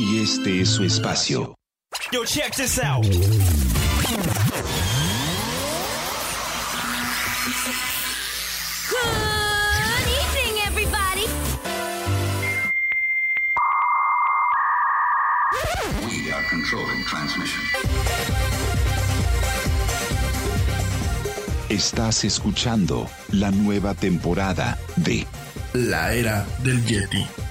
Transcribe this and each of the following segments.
Y este es su espacio. Yo, check this out. Good evening, everybody. We are controlling transmission. Estás escuchando la nueva temporada de La era del Yeti.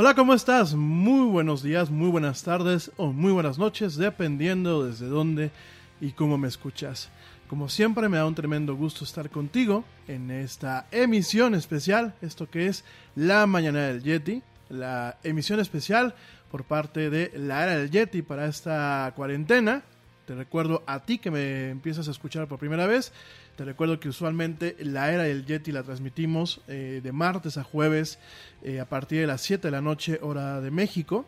Hola, ¿cómo estás? Muy buenos días, muy buenas tardes o muy buenas noches, dependiendo desde dónde y cómo me escuchas. Como siempre, me da un tremendo gusto estar contigo en esta emisión especial, esto que es La Mañana del Yeti, la emisión especial por parte de la Era del Yeti para esta cuarentena. Te recuerdo a ti que me empiezas a escuchar por primera vez. Te recuerdo que usualmente la Era del Yeti la transmitimos eh, de martes a jueves eh, a partir de las 7 de la noche, hora de México.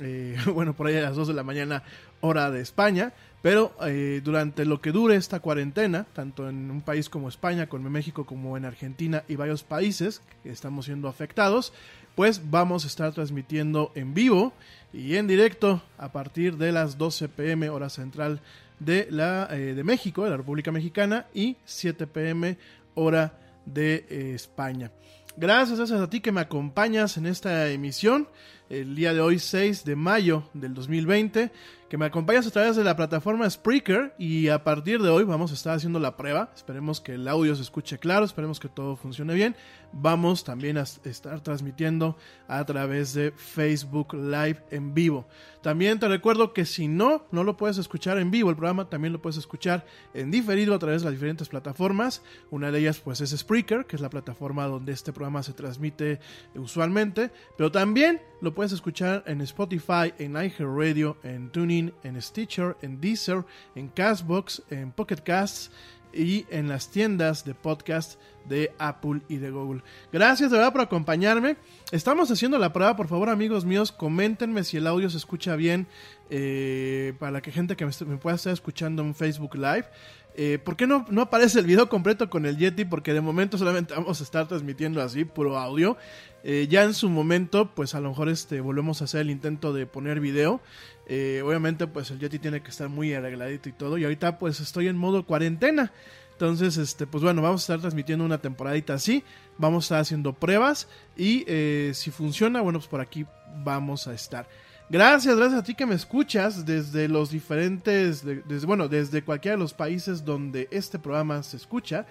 Eh, bueno, por ahí a las 2 de la mañana, hora de España. Pero durante lo que dure esta cuarentena, tanto en un país como España, como en México, como en Argentina y varios países que estamos siendo afectados, pues vamos a estar transmitiendo en vivo y en directo a partir de las 12 pm hora central de, la, eh, de México, de la República Mexicana, y 7 pm hora de eh, España. Gracias, gracias a ti que me acompañas en esta emisión, el día de hoy 6 de mayo del 2020 que me acompañas a través de la plataforma Spreaker y a partir de hoy vamos a estar haciendo la prueba. Esperemos que el audio se escuche claro, esperemos que todo funcione bien. Vamos también a estar transmitiendo a través de Facebook Live en vivo. También te recuerdo que si no, no lo puedes escuchar en vivo, el programa también lo puedes escuchar en diferido a través de las diferentes plataformas. Una de ellas pues es Spreaker, que es la plataforma donde este programa se transmite usualmente, pero también lo puedes escuchar en Spotify, en iHeartRadio, en TuneIn en Stitcher, en Deezer, en Castbox, en Pocket Casts y en las tiendas de podcast de Apple y de Google. Gracias de verdad por acompañarme. Estamos haciendo la prueba, por favor amigos míos, coméntenme si el audio se escucha bien eh, para que gente que me, me, pueda estar escuchando en Facebook Live. Eh, ¿Por qué no, no aparece el video completo con el Yeti? Porque de momento solamente vamos a estar transmitiendo así, puro audio. Eh, ya en su momento, pues a lo mejor este, volvemos a hacer el intento de poner video. Eh, obviamente, pues el Yeti tiene que estar muy arregladito y todo. Y ahorita, pues estoy en modo cuarentena. Entonces, este, pues bueno, vamos a estar transmitiendo una temporadita así. Vamos a estar haciendo pruebas. Y si funciona, bueno, pues por aquí vamos a estar. Gracias, gracias a ti que me escuchas desde los diferentes, de, desde, bueno, desde cualquiera de los países donde este programa se escucha.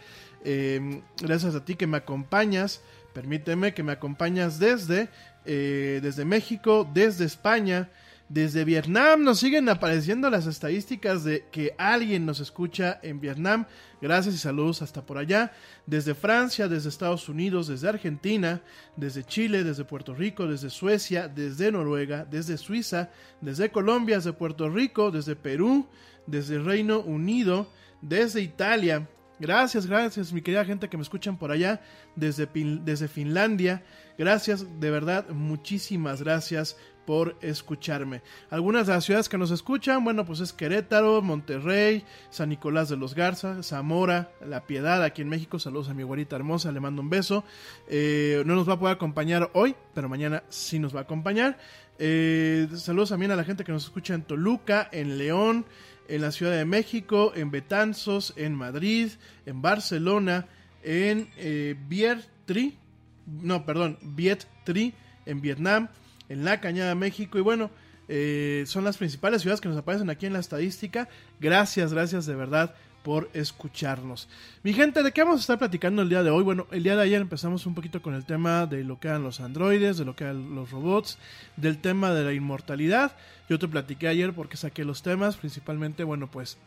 Eh, gracias a ti que me acompañas. Permíteme que me acompañas desde, eh, desde México, desde España, desde Vietnam. Nos siguen apareciendo las estadísticas de que alguien nos escucha en Vietnam. Gracias y saludos hasta por allá. Desde Francia, desde Estados Unidos, desde Argentina, desde Chile, desde Puerto Rico, desde Suecia, desde Noruega, desde Suiza, desde Colombia, desde Puerto Rico, desde Perú, desde Reino Unido, desde Italia, Gracias, gracias, mi querida gente que me escuchan por allá desde, desde Finlandia. Gracias, de verdad, muchísimas gracias por escucharme. Algunas de las ciudades que nos escuchan, bueno, pues es Querétaro, Monterrey, San Nicolás de los Garza, Zamora, La Piedad, aquí en México. Saludos a mi guarita hermosa, le mando un beso. Eh, no nos va a poder acompañar hoy, pero mañana sí nos va a acompañar. Eh, saludos también a la gente que nos escucha en Toluca, en León en la Ciudad de México, en Betanzos, en Madrid, en Barcelona, en eh, Vietri, no, perdón, Vietri, en Vietnam, en La Cañada, México, y bueno, eh, son las principales ciudades que nos aparecen aquí en la estadística. Gracias, gracias de verdad por escucharnos. Mi gente, ¿de qué vamos a estar platicando el día de hoy? Bueno, el día de ayer empezamos un poquito con el tema de lo que eran los androides, de lo que eran los robots, del tema de la inmortalidad. Yo te platiqué ayer porque saqué los temas, principalmente, bueno, pues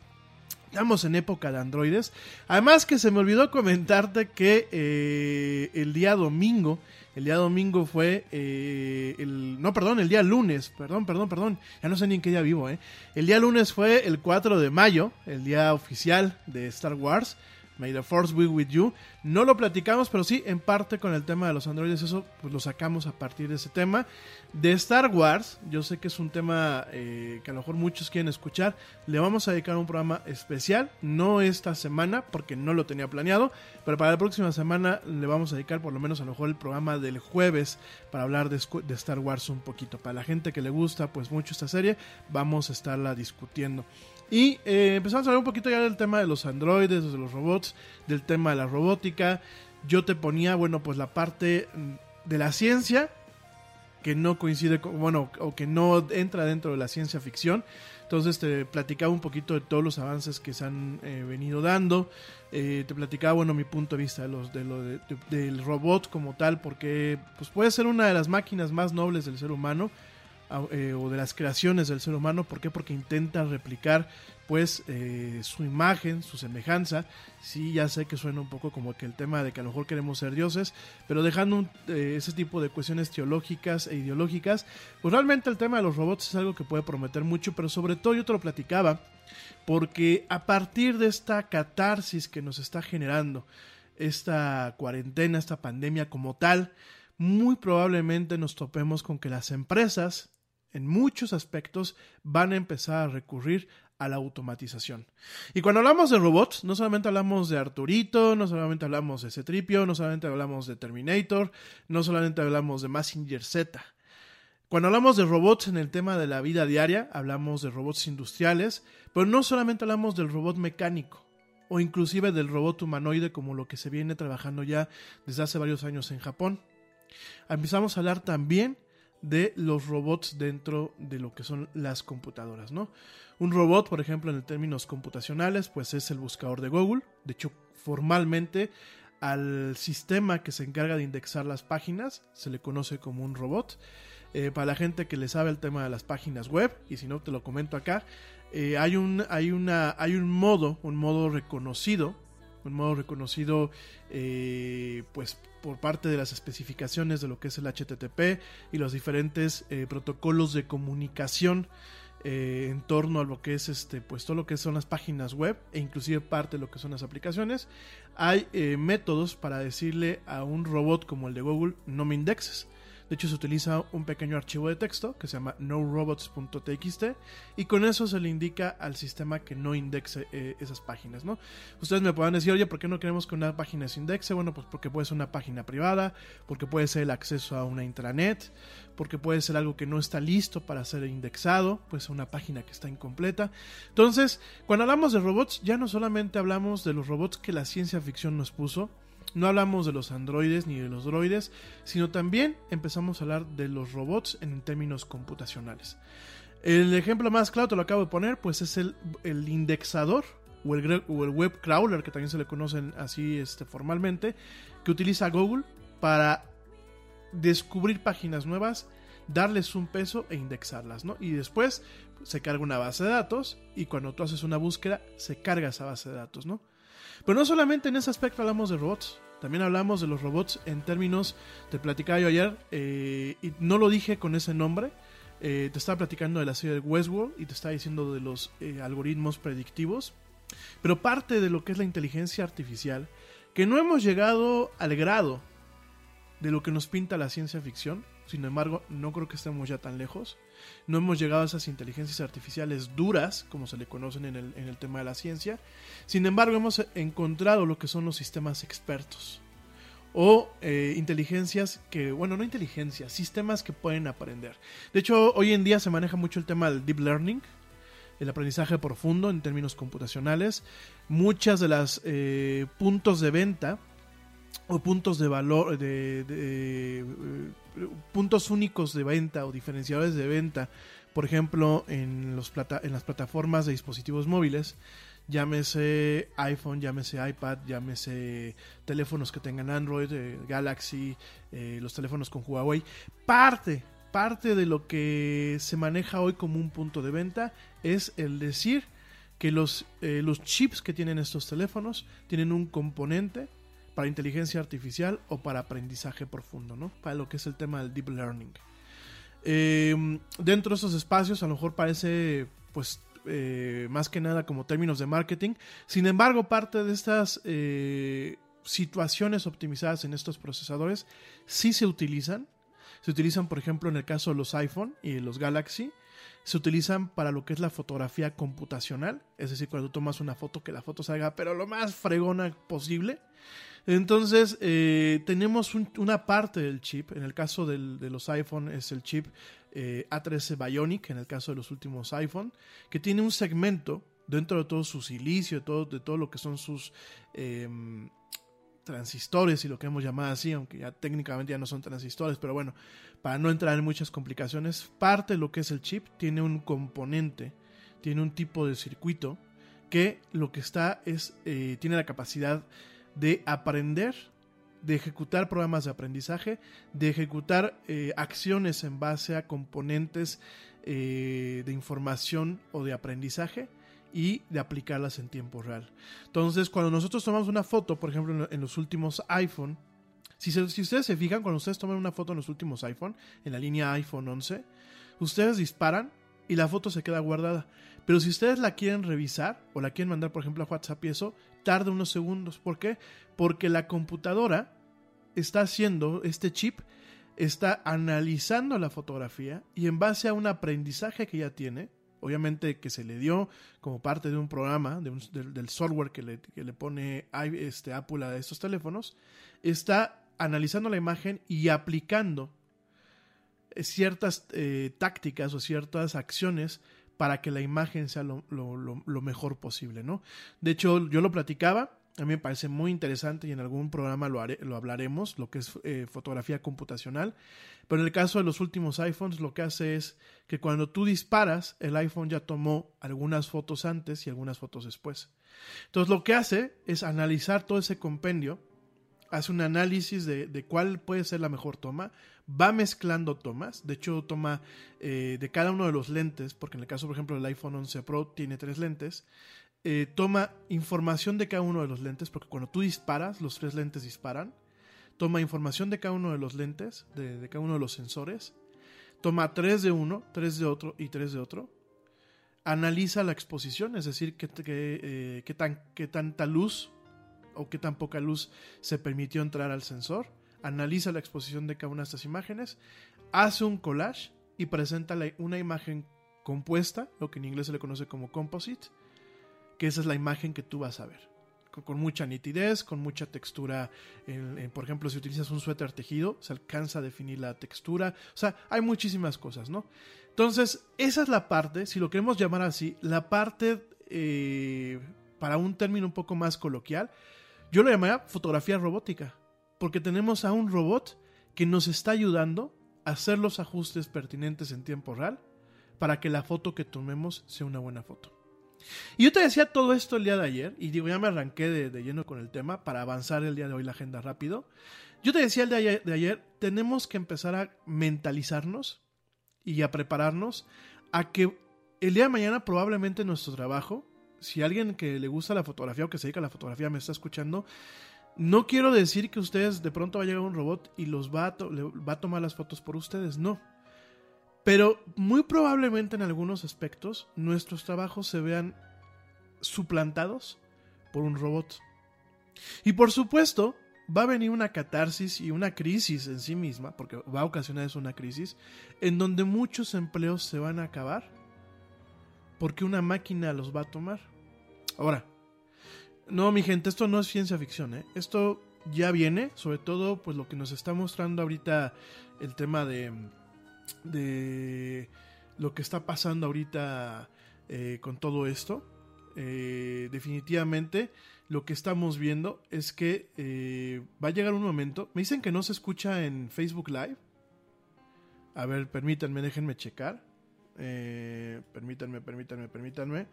estamos en época de androides. Además que se me olvidó comentarte que eh, el día domingo el día domingo fue eh, el. No, perdón, el día lunes. Perdón, perdón, perdón. Ya no sé ni en qué día vivo, ¿eh? El día lunes fue el 4 de mayo, el día oficial de Star Wars. May the Force be with you. No lo platicamos, pero sí, en parte con el tema de los androides, eso pues lo sacamos a partir de ese tema. De Star Wars, yo sé que es un tema eh, que a lo mejor muchos quieren escuchar. Le vamos a dedicar un programa especial, no esta semana, porque no lo tenía planeado, pero para la próxima semana le vamos a dedicar por lo menos a lo mejor el programa del jueves para hablar de, de Star Wars un poquito. Para la gente que le gusta pues mucho esta serie, vamos a estarla discutiendo. Y eh, empezamos a hablar un poquito ya del tema de los androides, de los robots, del tema de la robótica. Yo te ponía, bueno, pues la parte mm, de la ciencia que no coincide con, bueno, o que no entra dentro de la ciencia ficción. Entonces te platicaba un poquito de todos los avances que se han eh, venido dando. Eh, te platicaba, bueno, mi punto de vista de los, de lo de- de- del robot como tal, porque pues, puede ser una de las máquinas más nobles del ser humano eh, o de las creaciones del ser humano. ¿Por qué? Porque intenta replicar pues eh, su imagen, su semejanza. Sí, ya sé que suena un poco como que el tema de que a lo mejor queremos ser dioses, pero dejando eh, ese tipo de cuestiones teológicas e ideológicas, pues realmente el tema de los robots es algo que puede prometer mucho, pero sobre todo yo te lo platicaba, porque a partir de esta catarsis que nos está generando esta cuarentena, esta pandemia como tal, muy probablemente nos topemos con que las empresas, en muchos aspectos, van a empezar a recurrir a la automatización. Y cuando hablamos de robots, no solamente hablamos de Arturito, no solamente hablamos de Cetripio, no solamente hablamos de Terminator, no solamente hablamos de Massinger Z. Cuando hablamos de robots en el tema de la vida diaria, hablamos de robots industriales, pero no solamente hablamos del robot mecánico o inclusive del robot humanoide como lo que se viene trabajando ya desde hace varios años en Japón. Empezamos a hablar también de los robots dentro de lo que son las computadoras, ¿no? Un robot, por ejemplo, en términos computacionales, pues es el buscador de Google. De hecho, formalmente al sistema que se encarga de indexar las páginas se le conoce como un robot. Eh, para la gente que le sabe el tema de las páginas web, y si no te lo comento acá, eh, hay, un, hay, una, hay un modo, un modo reconocido, un modo reconocido eh, pues por parte de las especificaciones de lo que es el HTTP y los diferentes eh, protocolos de comunicación eh, en torno a lo que es este pues todo lo que son las páginas web e inclusive parte de lo que son las aplicaciones hay eh, métodos para decirle a un robot como el de Google no me indexes de hecho se utiliza un pequeño archivo de texto que se llama norobots.txt y con eso se le indica al sistema que no indexe eh, esas páginas no ustedes me puedan decir oye por qué no queremos que una página se indexe bueno pues porque puede ser una página privada porque puede ser el acceso a una intranet porque puede ser algo que no está listo para ser indexado, pues una página que está incompleta. Entonces, cuando hablamos de robots, ya no solamente hablamos de los robots que la ciencia ficción nos puso, no hablamos de los androides ni de los droides, sino también empezamos a hablar de los robots en términos computacionales. El ejemplo más claro, te lo acabo de poner, pues es el, indexador o el, o el, web crawler, que también se le conocen así este, formalmente, que utiliza Google para descubrir páginas nuevas, darles un peso e indexarlas, ¿no? Y después se carga una base de datos y cuando tú haces una búsqueda se carga esa base de datos, ¿no? Pero no solamente en ese aspecto hablamos de robots, también hablamos de los robots en términos, te platicaba yo ayer, eh, y no lo dije con ese nombre, eh, te estaba platicando de la serie de Westworld y te estaba diciendo de los eh, algoritmos predictivos, pero parte de lo que es la inteligencia artificial, que no hemos llegado al grado de lo que nos pinta la ciencia ficción. Sin embargo, no creo que estemos ya tan lejos. No hemos llegado a esas inteligencias artificiales duras, como se le conocen en el, en el tema de la ciencia. Sin embargo, hemos encontrado lo que son los sistemas expertos. O eh, inteligencias que, bueno, no inteligencias, sistemas que pueden aprender. De hecho, hoy en día se maneja mucho el tema del deep learning, el aprendizaje profundo en términos computacionales. Muchas de las eh, puntos de venta o puntos de valor de, de, puntos únicos de venta o diferenciadores de venta por ejemplo en los plata, en las plataformas de dispositivos móviles llámese iPhone llámese iPad llámese teléfonos que tengan Android eh, Galaxy eh, los teléfonos con Huawei parte parte de lo que se maneja hoy como un punto de venta es el decir que los, eh, los chips que tienen estos teléfonos tienen un componente para inteligencia artificial o para aprendizaje profundo, ¿no? Para lo que es el tema del deep learning. Eh, dentro de esos espacios a lo mejor parece, pues, eh, más que nada como términos de marketing. Sin embargo, parte de estas eh, situaciones optimizadas en estos procesadores sí se utilizan. Se utilizan, por ejemplo, en el caso de los iPhone y los Galaxy. Se utilizan para lo que es la fotografía computacional. Es decir, cuando tú tomas una foto, que la foto salga, pero lo más fregona posible. Entonces, eh, tenemos un, una parte del chip. En el caso de los iPhone es el chip eh, A13 Bionic, en el caso de los últimos iPhone, que tiene un segmento dentro de todo su silicio, de todo, de todo lo que son sus eh, transistores y lo que hemos llamado así, aunque ya técnicamente ya no son transistores, pero bueno, para no entrar en muchas complicaciones, parte de lo que es el chip tiene un componente tiene un tipo de circuito que lo que está es, eh, tiene la capacidad de aprender, de ejecutar programas de aprendizaje, de ejecutar eh, acciones en base a componentes eh, de información o de aprendizaje y de aplicarlas en tiempo real. Entonces, cuando nosotros tomamos una foto, por ejemplo, en, los últimos iPhone, si, si ustedes se fijan, cuando ustedes toman una foto en los últimos iPhone, en la línea iPhone 11, ustedes disparan y la foto se queda guardada. Pero si ustedes la quieren revisar o la quieren mandar, por ejemplo, a WhatsApp y eso, tarda unos segundos. ¿Por qué? Porque la computadora está haciendo, este chip está analizando la fotografía y en base a un aprendizaje que ya tiene, obviamente que se le dio como parte de un programa, de del, software que le, que le pone este, Apple a estos teléfonos, está analizando la imagen y aplicando ciertas eh, tácticas o ciertas acciones para que la imagen sea lo, mejor posible, ¿no? De hecho, yo lo platicaba, a mí me parece muy interesante y en algún programa lo, hablaremos, lo que es eh, fotografía computacional, pero en el caso de los últimos iPhones lo que hace es que cuando tú disparas, el iPhone ya tomó algunas fotos antes y algunas fotos después. Entonces lo que hace es analizar todo ese compendio, hace un análisis de cuál puede ser la mejor toma, va mezclando tomas, de hecho toma eh, de cada uno de los lentes, porque en el caso por ejemplo del iPhone 11 Pro tiene tres lentes, eh, toma información de cada uno de los lentes, porque cuando tú disparas, los tres lentes disparan, toma información de cada uno de los lentes, de, cada uno de los sensores, toma tres de uno, tres de otro y tres de otro, analiza la exposición, es decir, qué, qué, eh, qué tan, qué tanta luz o qué tan poca luz se permitió entrar al sensor, analiza la exposición de cada una de estas imágenes, hace un collage y presenta una imagen compuesta, lo que en inglés se le conoce como composite, que esa es la imagen que tú vas a ver. Con, mucha nitidez, con mucha textura. por ejemplo, si utilizas un suéter tejido, se alcanza a definir la textura. O sea, hay muchísimas cosas, ¿no? Entonces, esa es la parte, si lo queremos llamar así, la parte, eh, para un término un poco más coloquial, yo lo llamaría fotografía robótica, porque tenemos a un robot que nos está ayudando a hacer los ajustes pertinentes en tiempo real para que la foto que tomemos sea una buena foto. Y yo te decía todo esto el día de ayer, y digo, ya me arranqué de, de lleno con el tema para avanzar el día de hoy la agenda rápido. Yo te decía el día de ayer, de ayer, tenemos que empezar a mentalizarnos y a prepararnos a que el día de mañana probablemente nuestro trabajo, si alguien que le gusta la fotografía o que se dedica a la fotografía me está escuchando, no quiero decir que ustedes de pronto va a llegar un robot y los va a, va a tomar las fotos por ustedes, no. Pero muy probablemente en algunos aspectos nuestros trabajos se vean suplantados por un robot. Y por supuesto, va a venir una catarsis y una crisis en sí misma, porque va a ocasionar eso una crisis, en donde muchos empleos se van a acabar porque una máquina los va a tomar. Ahora, no, mi gente, esto no es ciencia ficción, ¿eh? Esto ya viene, sobre todo, pues lo que nos está mostrando ahorita el tema de, de lo que está pasando ahorita eh, con todo esto. Eh, definitivamente, lo que estamos viendo es que eh, va a llegar un momento. Me dicen que no se escucha en Facebook Live. A ver, permítanme, déjenme checar. Eh, permítanme, permítanme, permítanme.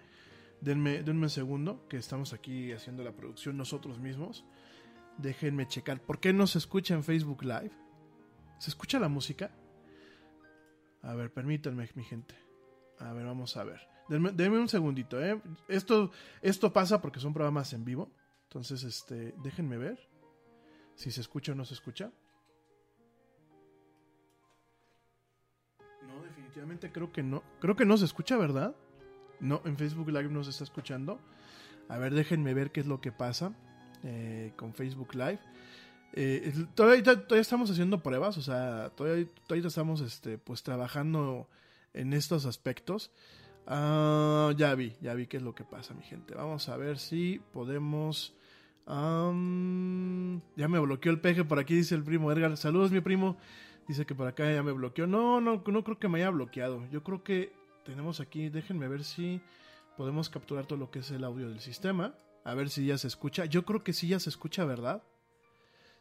Denme, denme un segundo, que estamos aquí haciendo la producción nosotros mismos. Déjenme checar. ¿Por qué no se escucha en Facebook Live? ¿Se escucha la música? A ver, permítanme, mi gente. A ver, vamos a ver. Denme, denme un segundito, ¿eh? Esto, esto pasa porque son programas en vivo. Entonces, este, déjenme ver si se escucha o no se escucha. No, definitivamente creo que no. Creo que no se escucha, ¿verdad? No, en Facebook Live no se está escuchando. A ver, déjenme ver qué es lo que pasa eh, con Facebook Live. Eh, todavía, estamos haciendo pruebas, o sea, todavía, todavía estamos este, pues trabajando en estos aspectos. Ah, ya vi, ya vi qué es lo que pasa, mi gente. Vamos a ver si podemos. ya me bloqueó el peje por aquí, dice el primo Edgar. Saludos, mi primo. Dice que por acá ya me bloqueó. No, no, no creo que me haya bloqueado. Yo creo que tenemos aquí. Déjenme ver si podemos capturar todo lo que es el audio del sistema. A ver si ya se escucha. Yo creo que sí ya se escucha, ¿verdad?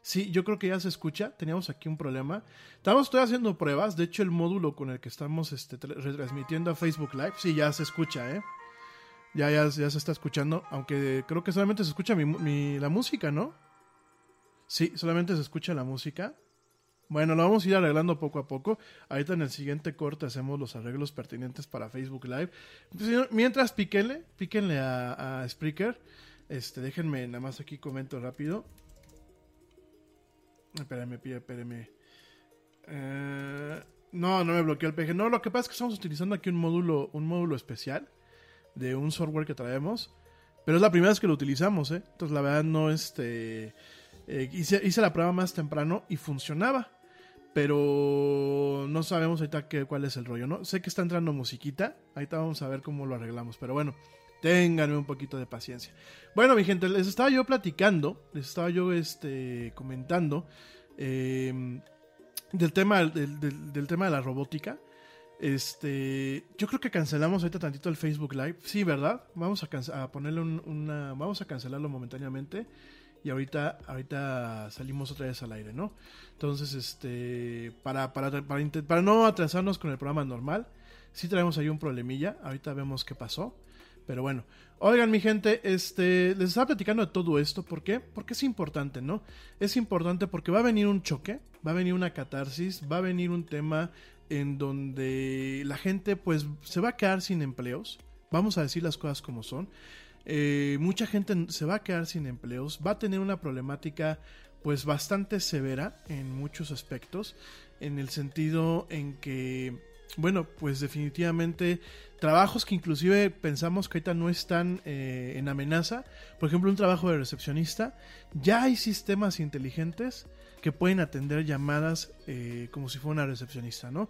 Sí, yo creo que ya se escucha. Teníamos aquí un problema. Estamos estoy haciendo pruebas. De hecho, el módulo con el que estamos este, tra- retransmitiendo a Facebook Live, sí, ya se escucha, ¿eh? Ya, ya, ya se está escuchando, aunque creo que solamente se escucha mi- la música, ¿no? Sí, solamente se escucha la música. Bueno, lo vamos a ir arreglando poco a poco. Ahorita en el siguiente corte hacemos los arreglos pertinentes para Facebook Live. Pues, Mientras, píquenle, píquenle a, a Spreaker. Este, déjenme nada más aquí comento rápido. Espérame, espérame. Eh, no, no me bloqueó el PG. No, lo que pasa es que estamos utilizando aquí un módulo, un módulo especial de un software que traemos. Pero es la primera vez que lo utilizamos, ¿eh? Entonces, la verdad, no este. eh, hice, hice la prueba más temprano y funcionaba. Pero no sabemos ahorita qué, cuál es el rollo, ¿no? Sé que está entrando musiquita. Ahorita vamos a ver cómo lo arreglamos. Pero bueno, ténganme un poquito de paciencia. Bueno, mi gente, les estaba yo platicando, les estaba yo este, comentando eh, del, tema, del, del- tema de la robótica. Este, yo creo que cancelamos ahorita tantito el Facebook Live. Sí, ¿verdad? Vamos a, a ponerle un- una. Vamos a cancelarlo momentáneamente. Y ahorita, ahorita salimos otra vez al aire, ¿no? Entonces, este. Para, para, para, para no atrasarnos con el programa normal. Sí traemos ahí un problemilla. Ahorita vemos qué pasó. Pero bueno. Oigan, mi gente, este. Les estaba platicando de todo esto. ¿Por qué? Porque es importante, ¿no? Es importante porque va a venir un choque. Va a venir una catarsis. Va a venir un tema en donde la gente pues se va a quedar sin empleos. Vamos a decir las cosas como son. Eh, mucha gente se va a quedar sin empleos. Va a tener una problemática pues bastante severa en muchos aspectos. En el sentido en que, bueno, pues definitivamente trabajos que inclusive pensamos que ahorita no están eh, en amenaza. Por ejemplo, un trabajo de recepcionista. Ya hay sistemas inteligentes que pueden atender llamadas eh, como si fuera una recepcionista, ¿no?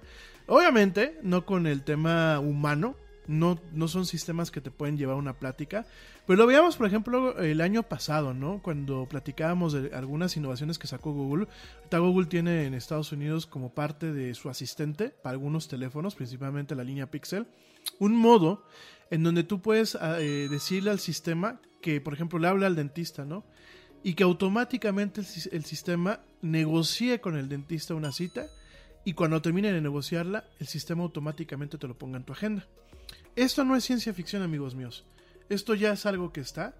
Obviamente, no con el tema humano, no, no son sistemas que te pueden llevar una plática, pero lo veíamos, por ejemplo, el año pasado, ¿no? Cuando platicábamos de algunas innovaciones que sacó Google. Ahorita Google tiene en Estados Unidos como parte de su asistente para algunos teléfonos, principalmente la línea Pixel, un modo en donde tú puedes eh, decirle al sistema que, por ejemplo, le habla al dentista, ¿no? y que automáticamente el, el sistema negocie con el dentista una cita y cuando termine de negociarla, el sistema automáticamente te lo ponga en tu agenda. Esto no es ciencia ficción, amigos míos. Esto ya es algo que está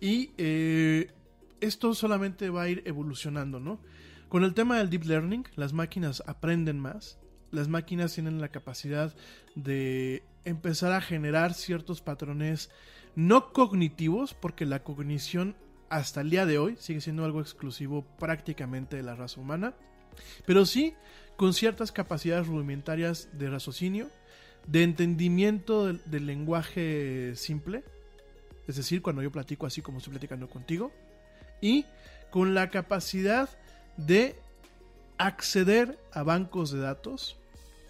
y eh, esto solamente va a ir evolucionando, ¿no? Con el tema del deep learning, las máquinas aprenden más, las máquinas tienen la capacidad de empezar a generar ciertos patrones no cognitivos, porque la cognición hasta el día de hoy sigue siendo algo exclusivo prácticamente de la raza humana, pero sí con ciertas capacidades rudimentarias de raciocinio, de entendimiento del, lenguaje simple, es decir, cuando yo platico así como estoy platicando contigo, y con la capacidad de acceder a bancos de datos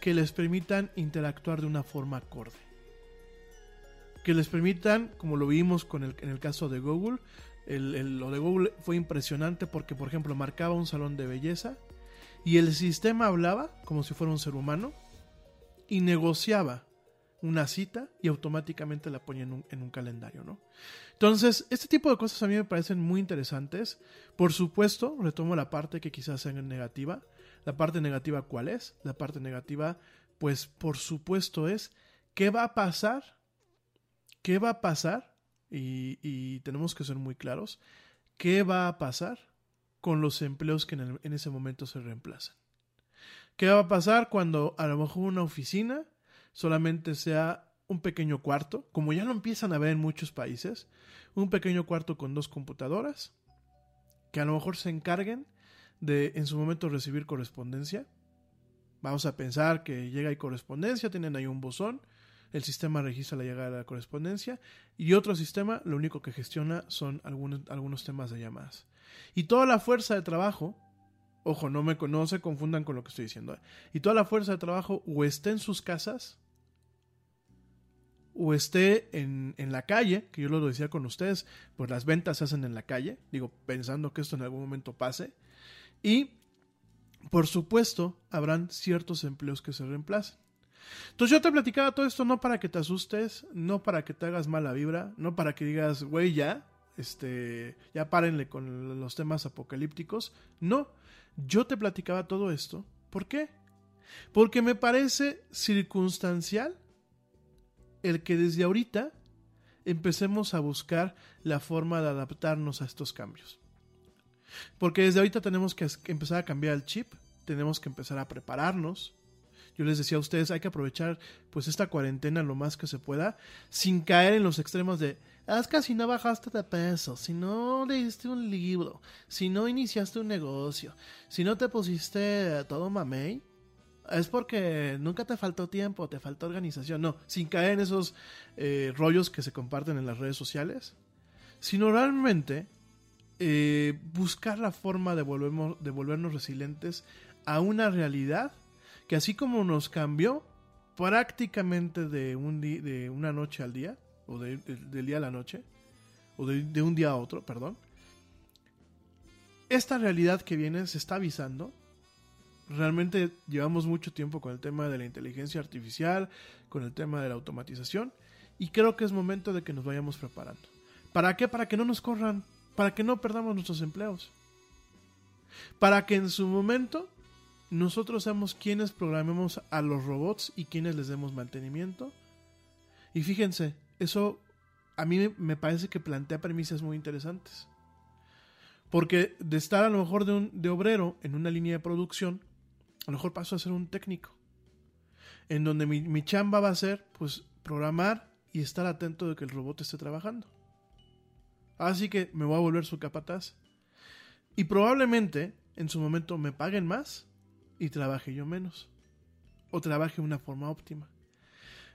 que les permitan interactuar de una forma acorde. Que les permitan, como lo vimos con el, en el caso de Google, lo de Google fue impresionante porque, por ejemplo, marcaba un salón de belleza y el sistema hablaba como si fuera un ser humano y negociaba una cita y automáticamente la ponía en un, en un calendario, ¿no? Entonces, este tipo de cosas a mí me parecen muy interesantes. Por supuesto, retomo la parte que quizás sea negativa. La parte negativa, ¿cuál es? La parte negativa, pues por supuesto es, ¿qué va a pasar? ¿Qué va a pasar? Y, tenemos que ser muy claros. ¿Qué va a pasar con los empleos que en ese momento se reemplazan? ¿Qué va a pasar cuando a lo mejor una oficina solamente sea un pequeño cuarto, como ya lo empiezan a ver en muchos países, un pequeño cuarto con dos computadoras, que a lo mejor se encarguen de en su momento recibir correspondencia. Vamos a pensar que llega y correspondencia, tienen ahí un buzón, el sistema registra la llegada de la correspondencia y otro sistema lo único que gestiona son algunos, algunos temas de llamadas. Y toda la fuerza de trabajo, ojo, no, me, no se confundan con lo que estoy diciendo, ¿eh? y toda la fuerza de trabajo o esté en sus casas o esté en, en la calle, que yo lo decía con ustedes, pues las ventas se hacen en la calle, digo, pensando que esto en algún momento pase, y por supuesto habrán ciertos empleos que se reemplacen. Entonces yo te platicaba todo esto no para que te asustes, no para que te hagas mala vibra, no para que digas, güey, ya, este, ya párenle con los temas apocalípticos. No, yo te platicaba todo esto. ¿Por qué? Porque me parece circunstancial el que desde ahorita empecemos a buscar la forma de adaptarnos a estos cambios. Porque desde ahorita tenemos que empezar a cambiar el chip, tenemos que empezar a prepararnos. Yo les decía a ustedes, hay que aprovechar pues esta cuarentena lo más que se pueda, sin caer en los extremos de, que si no bajaste de peso, si no leíste un libro, si no iniciaste un negocio, si no te pusiste todo mamey, es porque nunca te faltó tiempo, te faltó organización. No, sin caer en esos eh, rollos que se comparten en las redes sociales, sino realmente eh, buscar la forma de, volvernos, de volvernos resilientes a una realidad que así como nos cambió prácticamente de una noche al día, o de- de- del día a la noche, o de, de un día a otro, perdón, esta realidad que viene se está avisando. Realmente llevamos mucho tiempo con el tema de la inteligencia artificial, con el tema de la automatización, y creo que es momento de que nos vayamos preparando. ¿Para qué? Para que no nos corran, para que no perdamos nuestros empleos. Para que en su momento nosotros seamos quienes programemos a los robots y quienes les demos mantenimiento. Y fíjense, eso a mí me- parece que plantea premisas muy interesantes. Porque de estar a lo mejor de, un, de obrero en una línea de producción, a lo mejor paso a ser un técnico. En donde mi, mi chamba va a ser, pues, programar y estar atento de que el robot esté trabajando. Así que me voy a volver su capataz. Y probablemente en su momento me paguen más y trabaje yo menos. O trabaje de una forma óptima.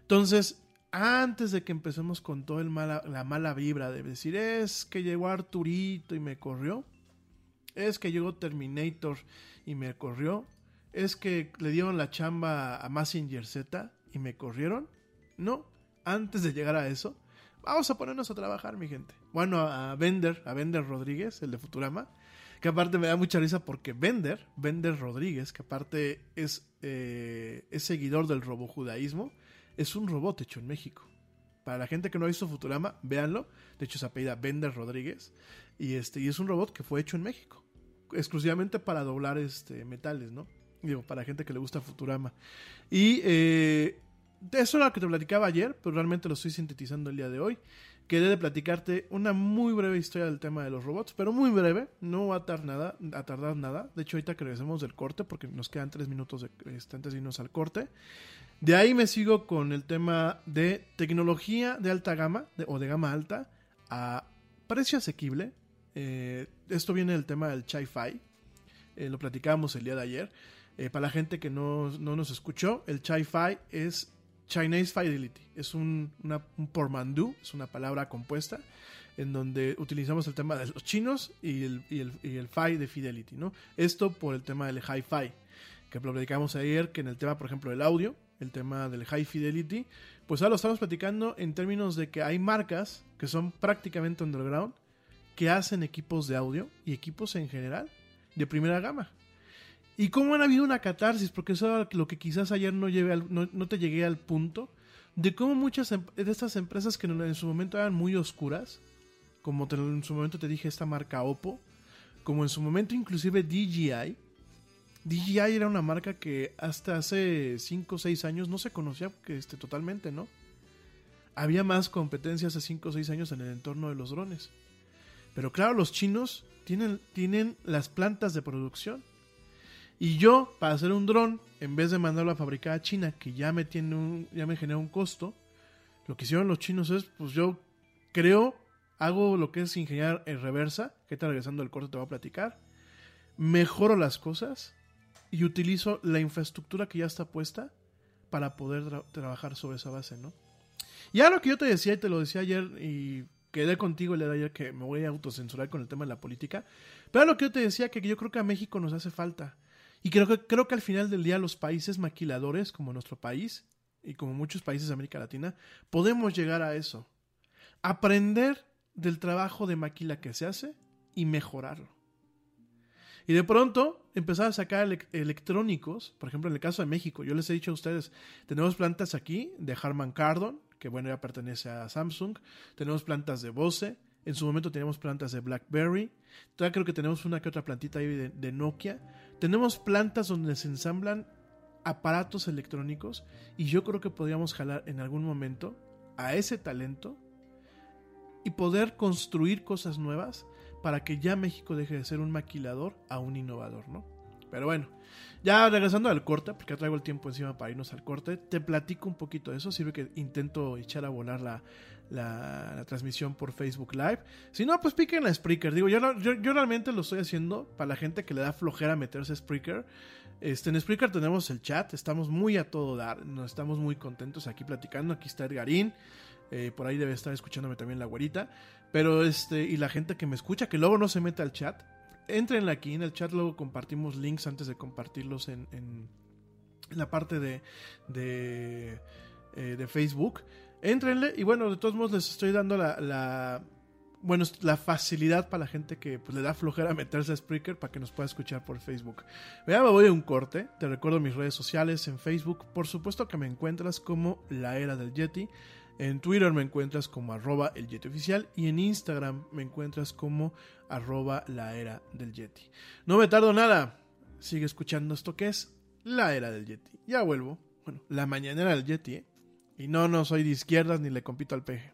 Entonces, antes de que empecemos con toda mala, la mala vibra de decir es que llegó Arturito y me corrió, es que llegó Terminator y me corrió, es que le dieron la chamba a Massinger Z y me corrieron, no, antes de llegar a eso, vamos a ponernos a trabajar, mi gente. Bueno, a Bender, a Bender Rodríguez, el de Futurama, que aparte me da mucha risa porque Bender, Bender Rodríguez, que aparte es, eh, es seguidor del robojudaísmo, es un robot hecho en México. Para la gente que no ha visto Futurama, véanlo. De hecho, se apellida Bender Rodríguez. Y, este, y es un robot que fue hecho en México. Exclusivamente para doblar este, metales, ¿no? Digo, para gente que le gusta Futurama. Y eh, eso era lo que te platicaba ayer, pero realmente lo estoy sintetizando el día de hoy. Quería de platicarte una muy breve historia del tema de los robots, pero muy breve, no va a tardar nada, a tardar nada. De hecho, ahorita que regresemos del corte, porque nos quedan tres minutos de, este, antes de irnos al corte. De ahí me sigo con el tema de tecnología de alta gama de- o de gama alta a precio asequible. Eh, esto viene del tema del Chi-Fi. Eh, lo platicábamos el día de ayer. Eh, para la gente que no, no nos escuchó, el Chi-Fi es Chinese Fidelity. Es un, una, un portmanteau, es una palabra compuesta en donde utilizamos el tema de los chinos y el, y el, y el Fi de Fidelity. ¿no? Esto por el tema del Hi-Fi que platicamos ayer, que en el tema, por ejemplo, del audio, el tema del high fidelity, pues ahora lo estamos platicando en términos de que hay marcas que son prácticamente underground, que hacen equipos de audio y equipos en general de primera gama. Y cómo han habido una catarsis, porque eso era lo que quizás ayer no, al- no, no te llegué al punto, de cómo muchas em- de estas empresas que en, su momento eran muy oscuras, como en su momento te dije esta marca Oppo, como en su momento inclusive DJI, DJI era una marca que hasta hace 5 o 6 años no se conocía que este, totalmente, ¿no? Había más competencia hace 5 o 6 años en el entorno de los drones. Pero claro, los chinos tienen, tienen las plantas de producción. Y yo, para hacer un dron, en vez de mandarlo a fabricar a China, que ya me, tiene un, ya me genera un costo, lo que hicieron los chinos es, pues yo creo, hago lo que es ingeniería en reversa, que está regresando al corte te voy a platicar, mejoro las cosas y utilizo la infraestructura que ya está puesta para poder tra- trabajar sobre esa base, ¿no? Ya lo que yo te decía y te lo decía ayer y quedé contigo el día de ayer que me voy a autocensurar con el tema de la política, pero lo que yo te decía que yo creo que a México nos hace falta y creo que creo que al final del día los países maquiladores como nuestro país y como muchos países de América Latina podemos llegar a eso, aprender del trabajo de maquila que se hace y mejorarlo. Y de pronto empezar a sacar elec- electrónicos, por ejemplo en el caso de México, yo les he dicho a ustedes, tenemos plantas aquí de Harman Kardon, que bueno ya pertenece a Samsung, tenemos plantas de Bose, en su momento teníamos plantas de BlackBerry, todavía creo que tenemos una que otra plantita ahí de, de Nokia, tenemos plantas donde se ensamblan aparatos electrónicos y yo creo que podríamos jalar en algún momento a ese talento y poder construir cosas nuevas para que ya México deje de ser un maquilador a un innovador, ¿no? Pero bueno, ya regresando al corte, porque traigo el tiempo encima para irnos al corte, te platico un poquito de eso. Sirve que intento echar a volar la, la, la transmisión por Facebook Live. Si no, pues piquen a Spreaker. Digo, yo, yo, yo realmente lo estoy haciendo para la gente que le da flojera meterse a Spreaker. Este, en Spreaker tenemos el chat, estamos muy a todo dar, nos estamos muy contentos aquí platicando. Aquí está Edgarín, eh, por ahí debe estar escuchándome también la güerita. Pero este, y la gente que me escucha, que luego no se mete al chat, entren aquí en el chat, luego compartimos links antes de compartirlos en, en la parte de, de, eh, de Facebook. Entrenle y bueno, de todos modos les estoy dando la, la bueno, la facilidad para la gente que pues, le da flojera meterse a Spreaker para que nos pueda escuchar por Facebook. Ya me voy a un corte. Te recuerdo mis redes sociales en Facebook. Por supuesto que me encuentras como La Era del Yeti. En Twitter me encuentras como arroba el Yeti oficial. Y en Instagram me encuentras como arroba la era del Yeti. No me tardo nada. Sigue escuchando esto que es La Era del Yeti. Ya vuelvo. Bueno, la mañanera del Yeti, ¿eh? Y no, no soy de izquierdas ni le compito al peje.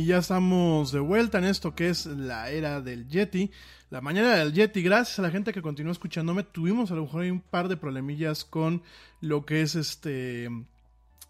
Y ya estamos de vuelta en esto que es la era del Yeti. La mañana del Yeti, gracias a la gente que continuó escuchándome. Tuvimos a lo mejor un par de problemillas con lo que es este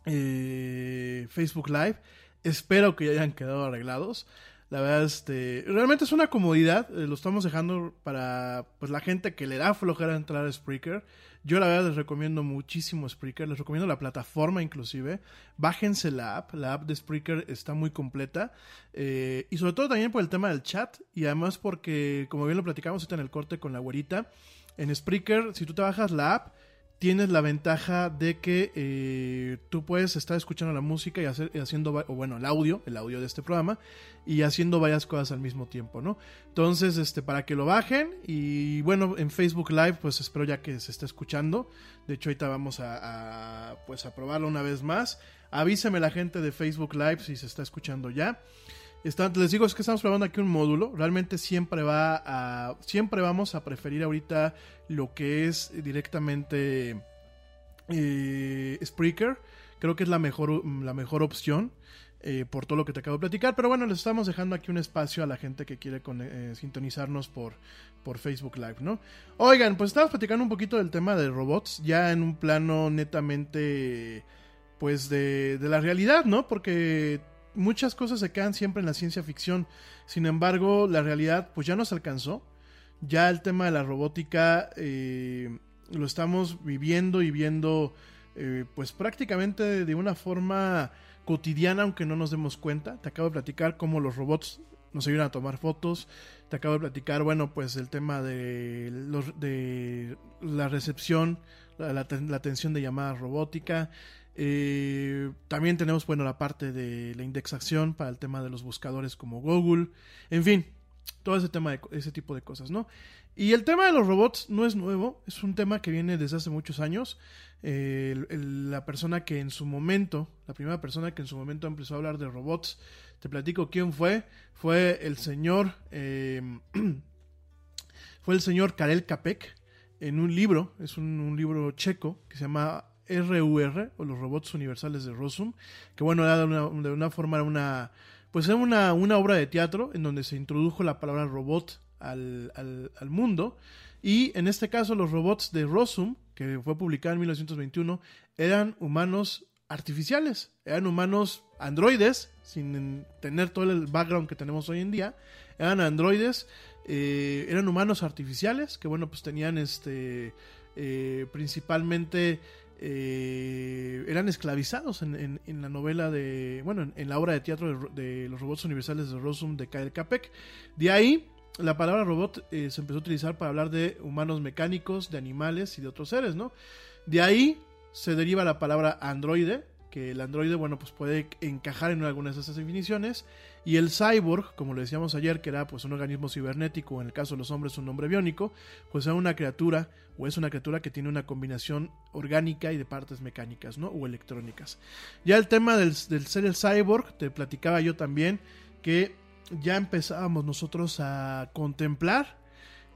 eh, Facebook Live. Espero que ya hayan quedado arreglados. La verdad, este, realmente es una comodidad. eh, lo estamos dejando para pues, la gente que le da flojera entrar a Spreaker. Yo la verdad les recomiendo muchísimo Spreaker. Les recomiendo la plataforma inclusive. Bájense la app. La app de Spreaker está muy completa. eh, y sobre todo también por el tema del chat. Y además porque, como bien lo platicamos ahorita en el corte con la güerita. En Spreaker, si tú te bajas la app, tienes la ventaja de que eh, tú puedes estar escuchando la música y hacer, haciendo, o bueno, el audio, el audio de este programa, y haciendo varias cosas al mismo tiempo, ¿no? Entonces, este, para que lo bajen, y bueno, en Facebook Live, pues espero ya que se esté escuchando. De hecho, ahorita vamos a, pues a probarlo una vez más. Avíseme la gente de Facebook Live si se está escuchando ya. Está- les digo, es que estamos probando aquí un módulo. Realmente siempre va a. Siempre vamos a preferir ahorita lo que es directamente eh, Spreaker. Creo que es la mejor, la mejor opción. eh, por todo lo que te acabo de platicar. Pero bueno, les estamos dejando aquí un espacio a la gente que quiere eh, sintonizarnos por, por Facebook Live, ¿no? Oigan, pues estamos platicando un poquito del tema de robots, ya en un plano netamente, pues de, de la realidad, ¿no? Porque muchas cosas se quedan siempre en la ciencia ficción. Sin embargo, la realidad, pues ya nos alcanzó. Ya el tema de la robótica eh, lo estamos viviendo y viendo, eh, pues prácticamente de una forma cotidiana, aunque no nos demos cuenta. Te acabo de platicar cómo los robots nos ayudan a tomar fotos. Te acabo de platicar, bueno, pues el tema de, los, de la recepción, la, la, atención de llamadas robótica. Eh, también tenemos, bueno, la parte de la indexación para el tema de los buscadores como Google. En fin, todo ese tema de ese tipo de cosas, ¿no? Y el tema de los robots no es nuevo, es un tema que viene desde hace muchos años. Eh, la persona que en su momento, la primera persona que en su momento empezó a hablar de robots, te platico quién fue, fue el señor, eh, fue el señor Karel Capek en un libro, es un libro checo que se llama RUR o los robots universales de Rosum, que bueno, era de una, de forma una pues era una, una obra de teatro en donde se introdujo la palabra robot al, al, mundo. Y en este caso los robots de Rosum, que fue publicado en 1921, eran humanos artificiales, eran humanos androides, sin tener todo el background que tenemos hoy en día, eran androides, eh, eran humanos artificiales, que bueno, pues tenían este, eh, principalmente, eh, eran esclavizados en, la novela de, bueno, en, la obra de teatro de, de los robots universales de Rosum de Kyle Capek. De ahí, la palabra robot eh, se empezó a utilizar para hablar de humanos mecánicos, de animales y de otros seres, ¿no? De ahí se deriva la palabra androide, que el androide, bueno, pues puede encajar en algunas de esas definiciones. Y el cyborg, como le decíamos ayer, que era pues un organismo cibernético, en el caso de los hombres un hombre biónico, pues es una criatura, o es una criatura que tiene una combinación orgánica y de partes mecánicas, ¿no? O electrónicas. Ya el tema del, del ser el cyborg, te platicaba yo también, que ya empezábamos nosotros a contemplar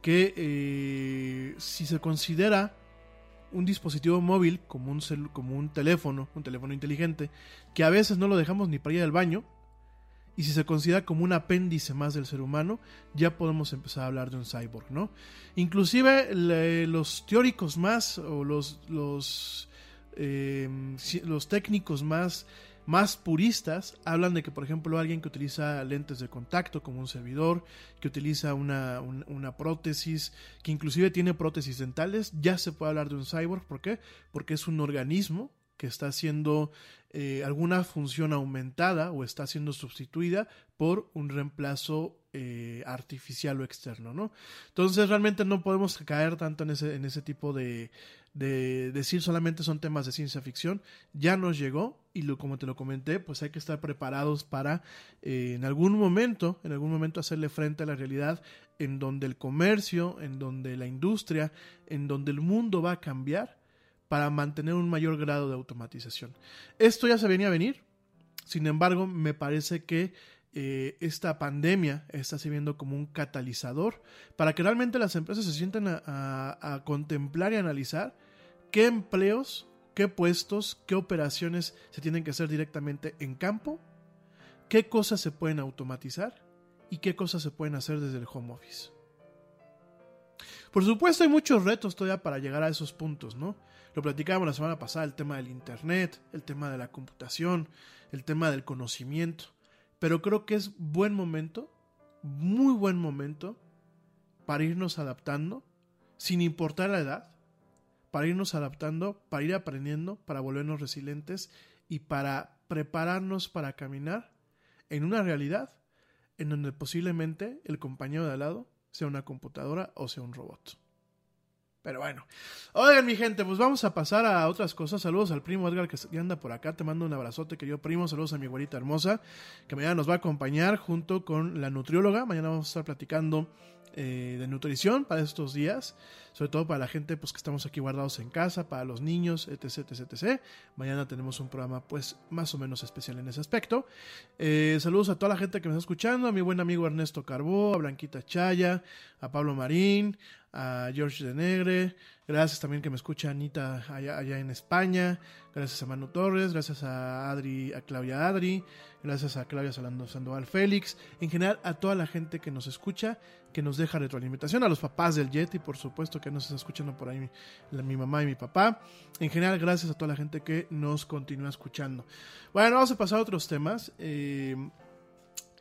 que eh, si se considera un dispositivo móvil como un, como un teléfono, un teléfono inteligente, que a veces no lo dejamos ni para ir al baño, y si se considera como un apéndice más del ser humano, ya podemos empezar a hablar de un cyborg, ¿no? Inclusive los teóricos más, o los, los, eh, los técnicos más, más puristas, hablan de que, por ejemplo, alguien que utiliza lentes de contacto como un servidor, que utiliza una, un- una prótesis, que inclusive tiene prótesis dentales, ya se puede hablar de un cyborg. ¿Por qué? Porque es un organismo que está haciendo eh, alguna función aumentada o está siendo sustituida por un reemplazo eh, artificial o externo, ¿no? Entonces realmente no podemos caer tanto en ese, en ese tipo de, de decir solamente son temas de ciencia ficción. Ya nos llegó y lo, como te lo comenté, pues hay que estar preparados para eh, en algún momento, en algún momento hacerle frente a la realidad en donde el comercio, en donde la industria, en donde el mundo va a cambiar para mantener un mayor grado de automatización. Esto ya se venía a venir, sin embargo, me parece que eh, esta pandemia está sirviendo como un catalizador para que realmente las empresas se sientan a, a- a contemplar y analizar qué empleos, qué puestos, qué operaciones se tienen que hacer directamente en campo, qué cosas se pueden automatizar y qué cosas se pueden hacer desde el home office. Por supuesto hay muchos retos todavía para llegar a esos puntos, ¿no? Lo platicábamos la semana pasada, el tema del Internet, el tema de la computación, el tema del conocimiento. Pero creo que es buen momento, muy buen momento, para irnos adaptando, sin importar la edad, para irnos adaptando, para ir aprendiendo, para volvernos resilientes y para prepararnos para caminar en una realidad en donde posiblemente el compañero de al lado sea una computadora o sea un robot. Pero bueno. Oigan, mi gente, pues vamos a pasar a otras cosas. Saludos al primo Edgar que anda por acá. Te mando un abrazote, querido primo. Saludos a mi güerita hermosa, que mañana nos va a acompañar junto con la nutrióloga. Mañana vamos a estar platicando eh, de nutrición para estos días. Sobre todo para la gente pues, que estamos aquí guardados en casa, para los niños, etc, etc, etc. Mañana tenemos un programa pues más o menos especial en ese aspecto. Eh, saludos a toda la gente que me está escuchando. A mi buen amigo Ernesto Carbó, a Blanquita Chaya, a Pablo Marín, a George de Negre, gracias también que me escucha Anita allá, allá, en España, gracias a Manu Torres, gracias a Adri, a Claudia Adri, gracias a Claudia Salando Sandoval Félix, en general a toda la gente que nos escucha, que nos deja retroalimentación, a los papás del Yeti, por supuesto, que nos está escuchando por ahí mi, mamá y mi papá, en general gracias a toda la gente que nos continúa escuchando. Bueno, vamos a pasar a otros temas. Eh,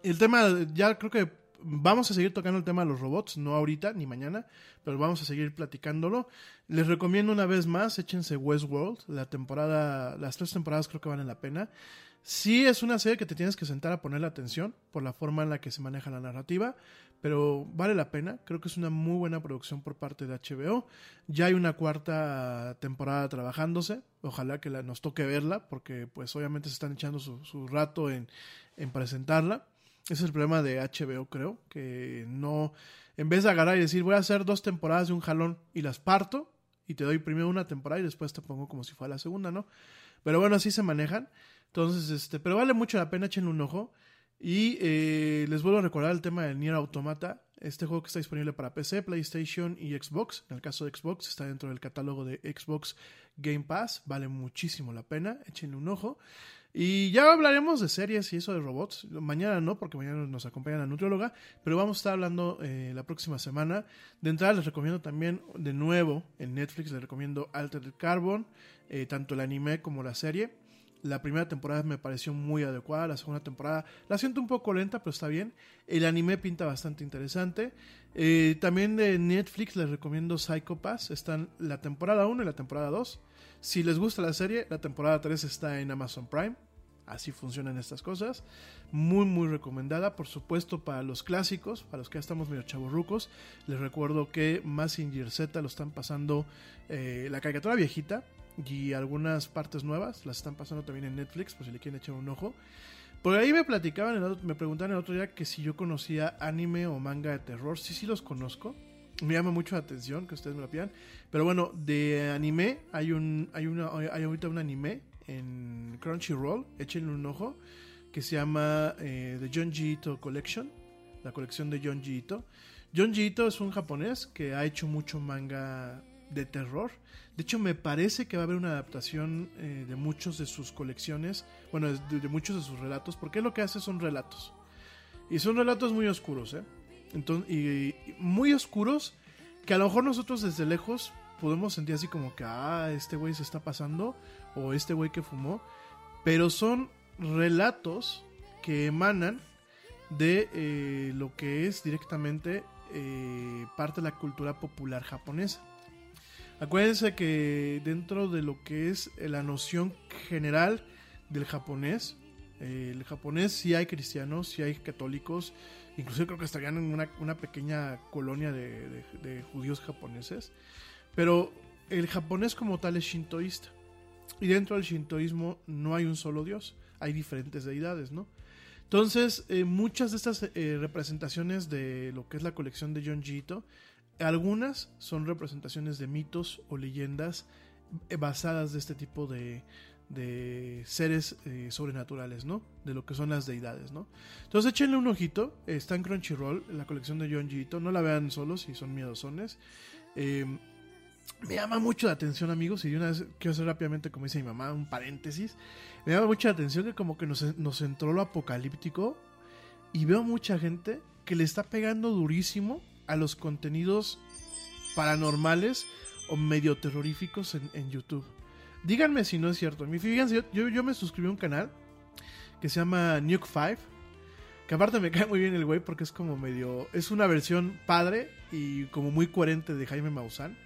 el tema, ya creo que vamos a seguir tocando el tema de los robots, no ahorita ni mañana, pero vamos a seguir platicándolo. Les recomiendo una vez más, échense Westworld, la temporada, las tres temporadas creo que valen la pena. Sí es una serie que te tienes que sentar a ponerle atención por la forma en la que se maneja la narrativa, pero vale la pena. Creo que es una muy buena producción por parte de HBO. Ya hay una cuarta temporada trabajándose. Ojalá que la, nos toque verla, porque pues obviamente se están echando su, su rato en, en presentarla. Ese es el problema de HBO, creo, que no, en vez de agarrar y decir, voy a hacer dos temporadas de un jalón y las parto, y te doy primero una temporada y después te pongo como si fuera la segunda, ¿no? Pero bueno, así se manejan. Entonces, este, pero vale mucho la pena, echen un ojo. Y eh, les vuelvo a recordar el tema del Nier Automata, este juego que está disponible para PC, PlayStation y Xbox. En el caso de Xbox, está dentro del catálogo de Xbox Game Pass, vale muchísimo la pena, échenle un ojo. Y ya hablaremos de series y eso de robots. Mañana no, porque mañana nos acompaña la nutrióloga. Pero vamos a estar hablando eh, la próxima semana. De entrada les recomiendo también de nuevo en Netflix, les recomiendo Altered Carbon, eh, tanto el anime como la serie. La primera temporada me pareció muy adecuada, la segunda temporada la siento un poco lenta, pero está bien. El anime pinta bastante interesante. Eh, también de Netflix les recomiendo Psycho Pass, están la temporada 1 y la temporada 2. Si les gusta la serie, la temporada 3 está en Amazon Prime. Así funcionan estas cosas. Muy, muy recomendada. Por supuesto, para los clásicos, para los que ya estamos medio chavorrucos. Les recuerdo que Massinger Z lo están pasando eh, la caricatura viejita y algunas partes nuevas. Las están pasando también en Netflix, por si le quieren echar un ojo. Por ahí me platicaban, el otro, me preguntaban el otro día que si yo conocía anime o manga de terror. Sí, sí los conozco. Me llama mucho la atención que ustedes me lo pidan. Pero bueno, de anime hay un hay una hay ahorita un anime en Crunchyroll, échenle un ojo, que se llama eh, The John Ito Collection, la colección de John Ito. John Ito es un japonés que ha hecho mucho manga de terror. De hecho, me parece que va a haber una adaptación eh, de muchos de sus colecciones, bueno, de, muchos de sus relatos, porque lo que hace son relatos. Y son relatos muy oscuros, ¿eh? Entonces, y, y muy oscuros que a lo mejor nosotros desde lejos podemos sentir así como que, ah, este güey se está pasando, o este güey que fumó, pero son relatos que emanan de eh, lo que es directamente eh, parte de la cultura popular japonesa. Acuérdense que dentro de lo que es la noción general del japonés, eh, el japonés sí hay cristianos, sí hay católicos, incluso creo que estarían en una, pequeña colonia de, judíos japoneses, pero el japonés como tal es shintoísta. Y dentro del shintoísmo no hay un solo dios, hay diferentes deidades, ¿no? Entonces, eh, muchas de estas eh, representaciones de lo que es la colección de John algunas son representaciones de mitos o leyendas eh, basadas de este tipo de, de seres eh, sobrenaturales, ¿no? De lo que son las deidades, ¿no? Entonces échenle un ojito, está en Crunchyroll, la colección de John Jito, no la vean solos si son miedosones. Eh, me llama mucho la atención, amigos, y de una vez quiero hacer rápidamente, como dice mi mamá, un paréntesis. Me llama mucho la atención que como que nos, nos entró lo apocalíptico y veo mucha gente que le está pegando durísimo a los contenidos paranormales o medio terroríficos en, YouTube. Díganme si no es cierto. Fíjense, yo me suscribí a un canal que se llama Nuke 5. Que aparte me cae muy bien el güey porque es como medio. Es una versión padre y como muy coherente de Jaime Maussan.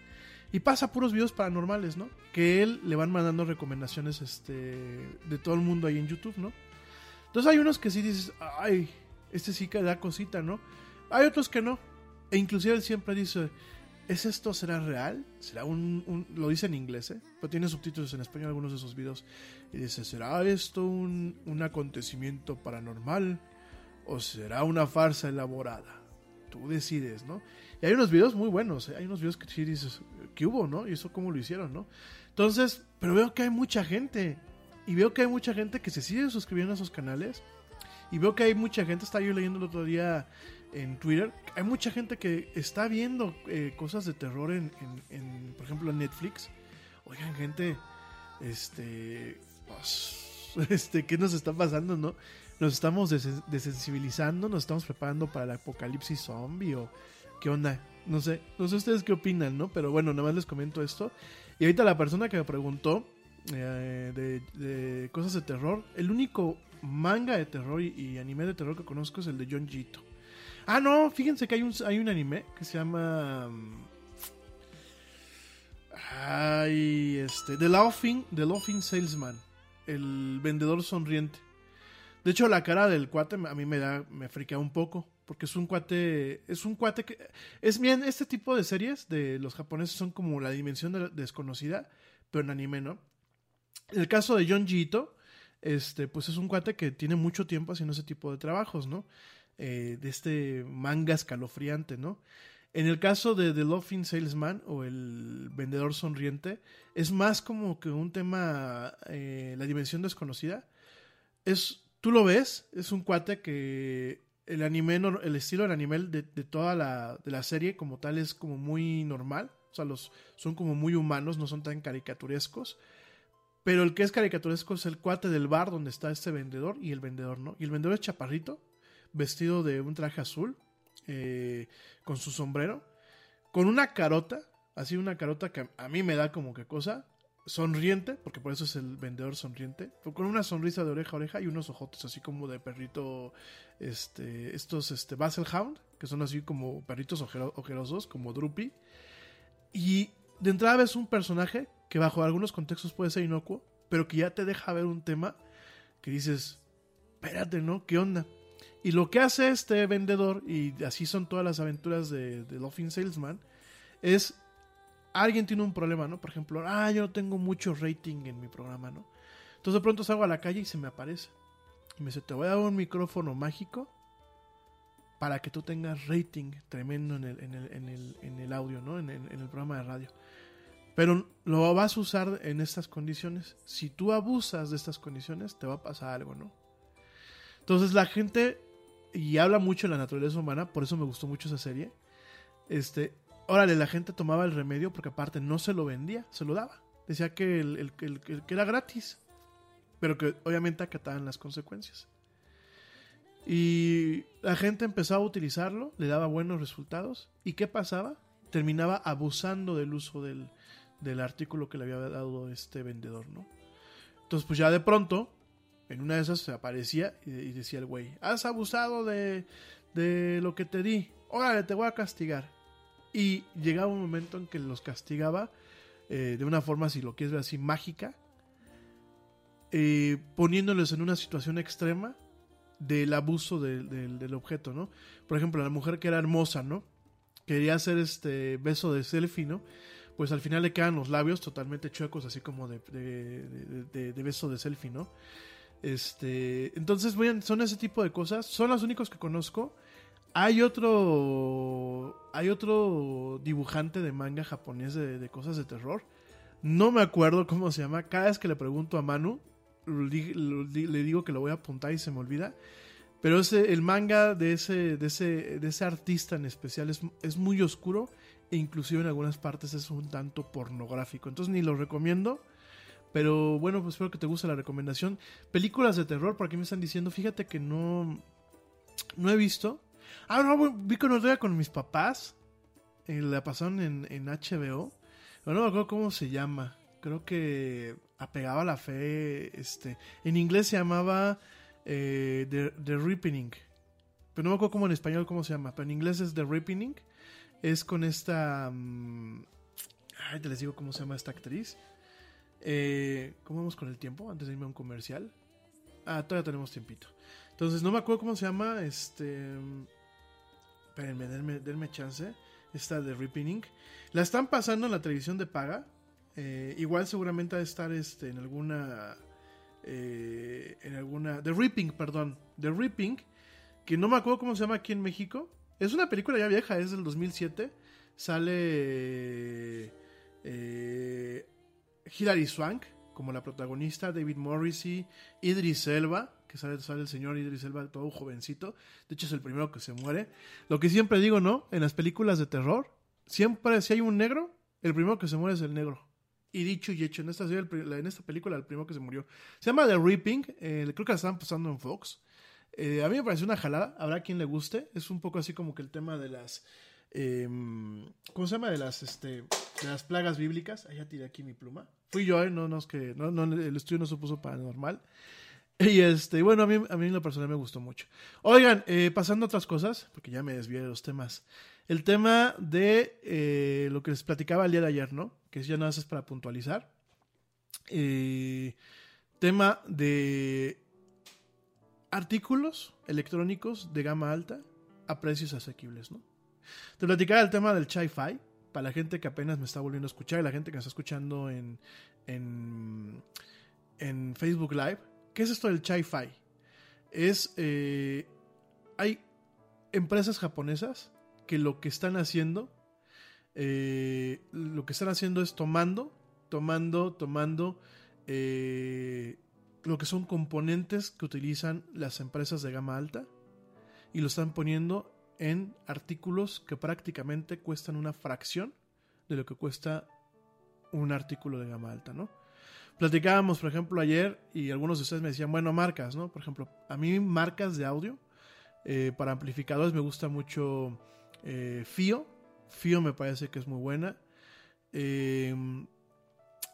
Y pasa puros videos paranormales, ¿no? Que él le van mandando recomendaciones este, de todo el mundo ahí en YouTube, ¿no? Entonces hay unos que sí dices, ay, este sí que da cosita, ¿no? Hay otros que no. E inclusive él siempre dice, ¿es esto será real? ¿Será un, un- lo dice en inglés, ¿eh? Pero tiene subtítulos en español algunos de esos videos. Y dice, ¿será esto un, un acontecimiento paranormal? ¿O será una farsa elaborada? Tú decides, ¿no? Y hay unos videos muy buenos, ¿eh? hay unos videos que sí dices, ¿qué hubo, no? Y eso cómo lo hicieron, ¿no? Entonces, pero veo que hay mucha gente. Y veo que hay mucha gente que se sigue suscribiendo a esos canales. Y veo que hay mucha gente, estaba yo leyendo el otro día en Twitter, hay mucha gente que está viendo eh, cosas de terror en, por ejemplo, en Netflix. Oigan, gente, este, pues, este, ¿qué nos está pasando, no? Nos estamos des- desensibilizando, nos estamos preparando para el apocalipsis zombie o qué onda. No sé, no sé ustedes qué opinan, ¿no? Pero bueno, nada más les comento esto. Y ahorita la persona que me preguntó eh, de, cosas de terror, el único manga de terror y, y anime de terror que conozco es el de John Jito. Ah, no, fíjense que hay un, hay un anime que se llama... mm, Ay, este. The Laughing, The Laughing Salesman. El vendedor sonriente. De hecho, la cara del cuate a mí me da, me friquea un poco. Porque es un cuate. Es un cuate que. Es bien, este tipo de series de los japoneses son como la dimensión de desconocida. Pero en anime, ¿no? El caso de John Jito. Este, pues es un cuate que tiene mucho tiempo haciendo ese tipo de trabajos, ¿no? Eh, de este manga escalofriante, ¿no? En el caso de The Laughing Salesman o el vendedor sonriente, es más como que un tema, eh, la dimensión desconocida. Es, tú lo ves, es un cuate que el anime, el estilo del anime de, de toda la, de la serie como tal es como muy normal. O sea, los, son como muy humanos, no son tan caricaturescos. Pero el que es caricaturesco es el cuate del bar donde está este vendedor y el vendedor no. Y el vendedor es chaparrito, vestido de un traje azul, eh, con su sombrero, con una carota, así una carota que a mí me da como que cosa, sonriente, porque por eso es el vendedor sonriente, con una sonrisa de oreja a oreja y unos ojotes así como de perrito, este, estos, este, Baselhound, que son así como perritos ojero- ojerosos, como Droopy. Y de entrada ves un personaje que bajo algunos contextos puede ser inocuo, pero que ya te deja ver un tema que dices, espérate, ¿no? ¿Qué onda? Y lo que hace este vendedor, y así son todas las aventuras de, de Laughing Salesman, es alguien tiene un problema, ¿no? Por ejemplo, ah, yo no tengo mucho rating en mi programa, ¿no? Entonces de pronto salgo a la calle y se me aparece. Y me dice, te voy a dar un micrófono mágico para que tú tengas rating tremendo en el, en el, en el, en el audio, ¿no? En el programa de radio. Pero lo vas a usar en estas condiciones. Si tú abusas de estas condiciones, te va a pasar algo, ¿no? Entonces la gente, y habla mucho de la naturaleza humana, por eso me gustó mucho esa serie. Este, órale, la gente tomaba el remedio porque aparte no se lo vendía, se lo daba. Decía que, el, que era gratis, pero que obviamente acataban las consecuencias. Y la gente empezó a utilizarlo, le daba buenos resultados. ¿Y qué pasaba? Terminaba abusando del uso del, del artículo que le había dado este vendedor, ¿no? Entonces, pues ya de pronto, en una de esas se aparecía y, decía el güey, has abusado de, de lo que te di, órale, te voy a castigar. Y llegaba un momento en que los castigaba eh, de una forma, si lo quieres ver así, mágica, eh, poniéndoles en una situación extrema del abuso del- del- objeto, ¿no? Por ejemplo, la mujer que era hermosa, ¿no? Quería hacer este beso de selfie, ¿no? Pues al final le quedan los labios totalmente chuecos, así como de, de- de- de- de beso de selfie, ¿no? Este, entonces, son ese tipo de cosas. Son los únicos que conozco. Hay otro, hay otro dibujante de manga japonés de, cosas de terror. No me acuerdo cómo se llama. Cada vez que le pregunto a Manu, le digo que lo voy a apuntar y se me olvida. Pero ese, el manga de ese, de ese, de ese artista en especial es, es muy oscuro e inclusive en algunas partes es un tanto pornográfico. Entonces ni lo recomiendo. Pero bueno, pues espero que te guste la recomendación. Películas de terror, por aquí me están diciendo, fíjate que no, no he visto. Ah, no, vi con otro día con mis papás. eh, la pasaron en, en HBO. Pero no me acuerdo cómo se llama. Creo que apegaba a la fe. Este, en inglés se llamaba eh, The, The Ripening. Pero no me acuerdo cómo en español cómo se llama. Pero en inglés es The Ripening. Es con esta. mm, ay, te les digo cómo se llama esta actriz. Eh, ¿Cómo vamos con el tiempo? Antes de irme a un comercial. Ah, todavía tenemos tiempito. Entonces, no me acuerdo cómo se llama. Este. Espérenme, denme, denme chance. Esta de Ripping La están pasando en la televisión de paga. Eh, igual seguramente ha de estar este, en alguna. eh, en alguna. The Ripping, perdón. The Ripping. Que no me acuerdo cómo se llama aquí en México. Es una película ya vieja, es del 2007. Sale. Eh, Hilary Swank como la protagonista, David Morrissey, Idris Elba, que sale, sale el señor Idris Elba todo jovencito, de hecho es el primero que se muere. Lo que siempre digo, ¿no? En las películas de terror, siempre si hay un negro, el primero que se muere es el negro. Y dicho y hecho, en esta, en esta película el primero que se murió. Se llama The Reaping, eh, creo que la estaban pasando en Fox. Eh, a mí me pareció una jalada, habrá quien le guste, es un poco así como que el tema de las... em, ¿Cómo se llama? De las, este, de las plagas bíblicas. Ah, ya tiré aquí mi pluma. Fui yo, ¿eh? no, no, es que, no, no, el estudio no se puso paranormal. Y este, bueno, a mí, a mí en lo personal me gustó mucho. Oigan, eh, pasando a otras cosas, porque ya me desvié de los temas. El tema de eh, lo que les platicaba el día de ayer, ¿no? Que ya nada más es para puntualizar. Eh, tema de artículos electrónicos de gama alta a precios asequibles, ¿no? Te platicaba el tema del Chi-Fi, para la gente que apenas me está volviendo a escuchar y la gente que me está escuchando en, en, en Facebook Live. ¿Qué es esto del Chi-Fi? Es. eh, hay empresas japonesas que lo que están haciendo. eh, lo que están haciendo es tomando, tomando, tomando. eh, lo que son componentes que utilizan las empresas de gama alta y lo están poniendo en artículos que prácticamente cuestan una fracción de lo que cuesta un artículo de gama alta, ¿no? Platicábamos, por ejemplo, ayer y algunos de ustedes me decían, bueno, marcas, ¿no? Por ejemplo, a mí marcas de audio eh, para amplificadores me gusta mucho eh, FIO. FIO me parece que es muy buena. Eh,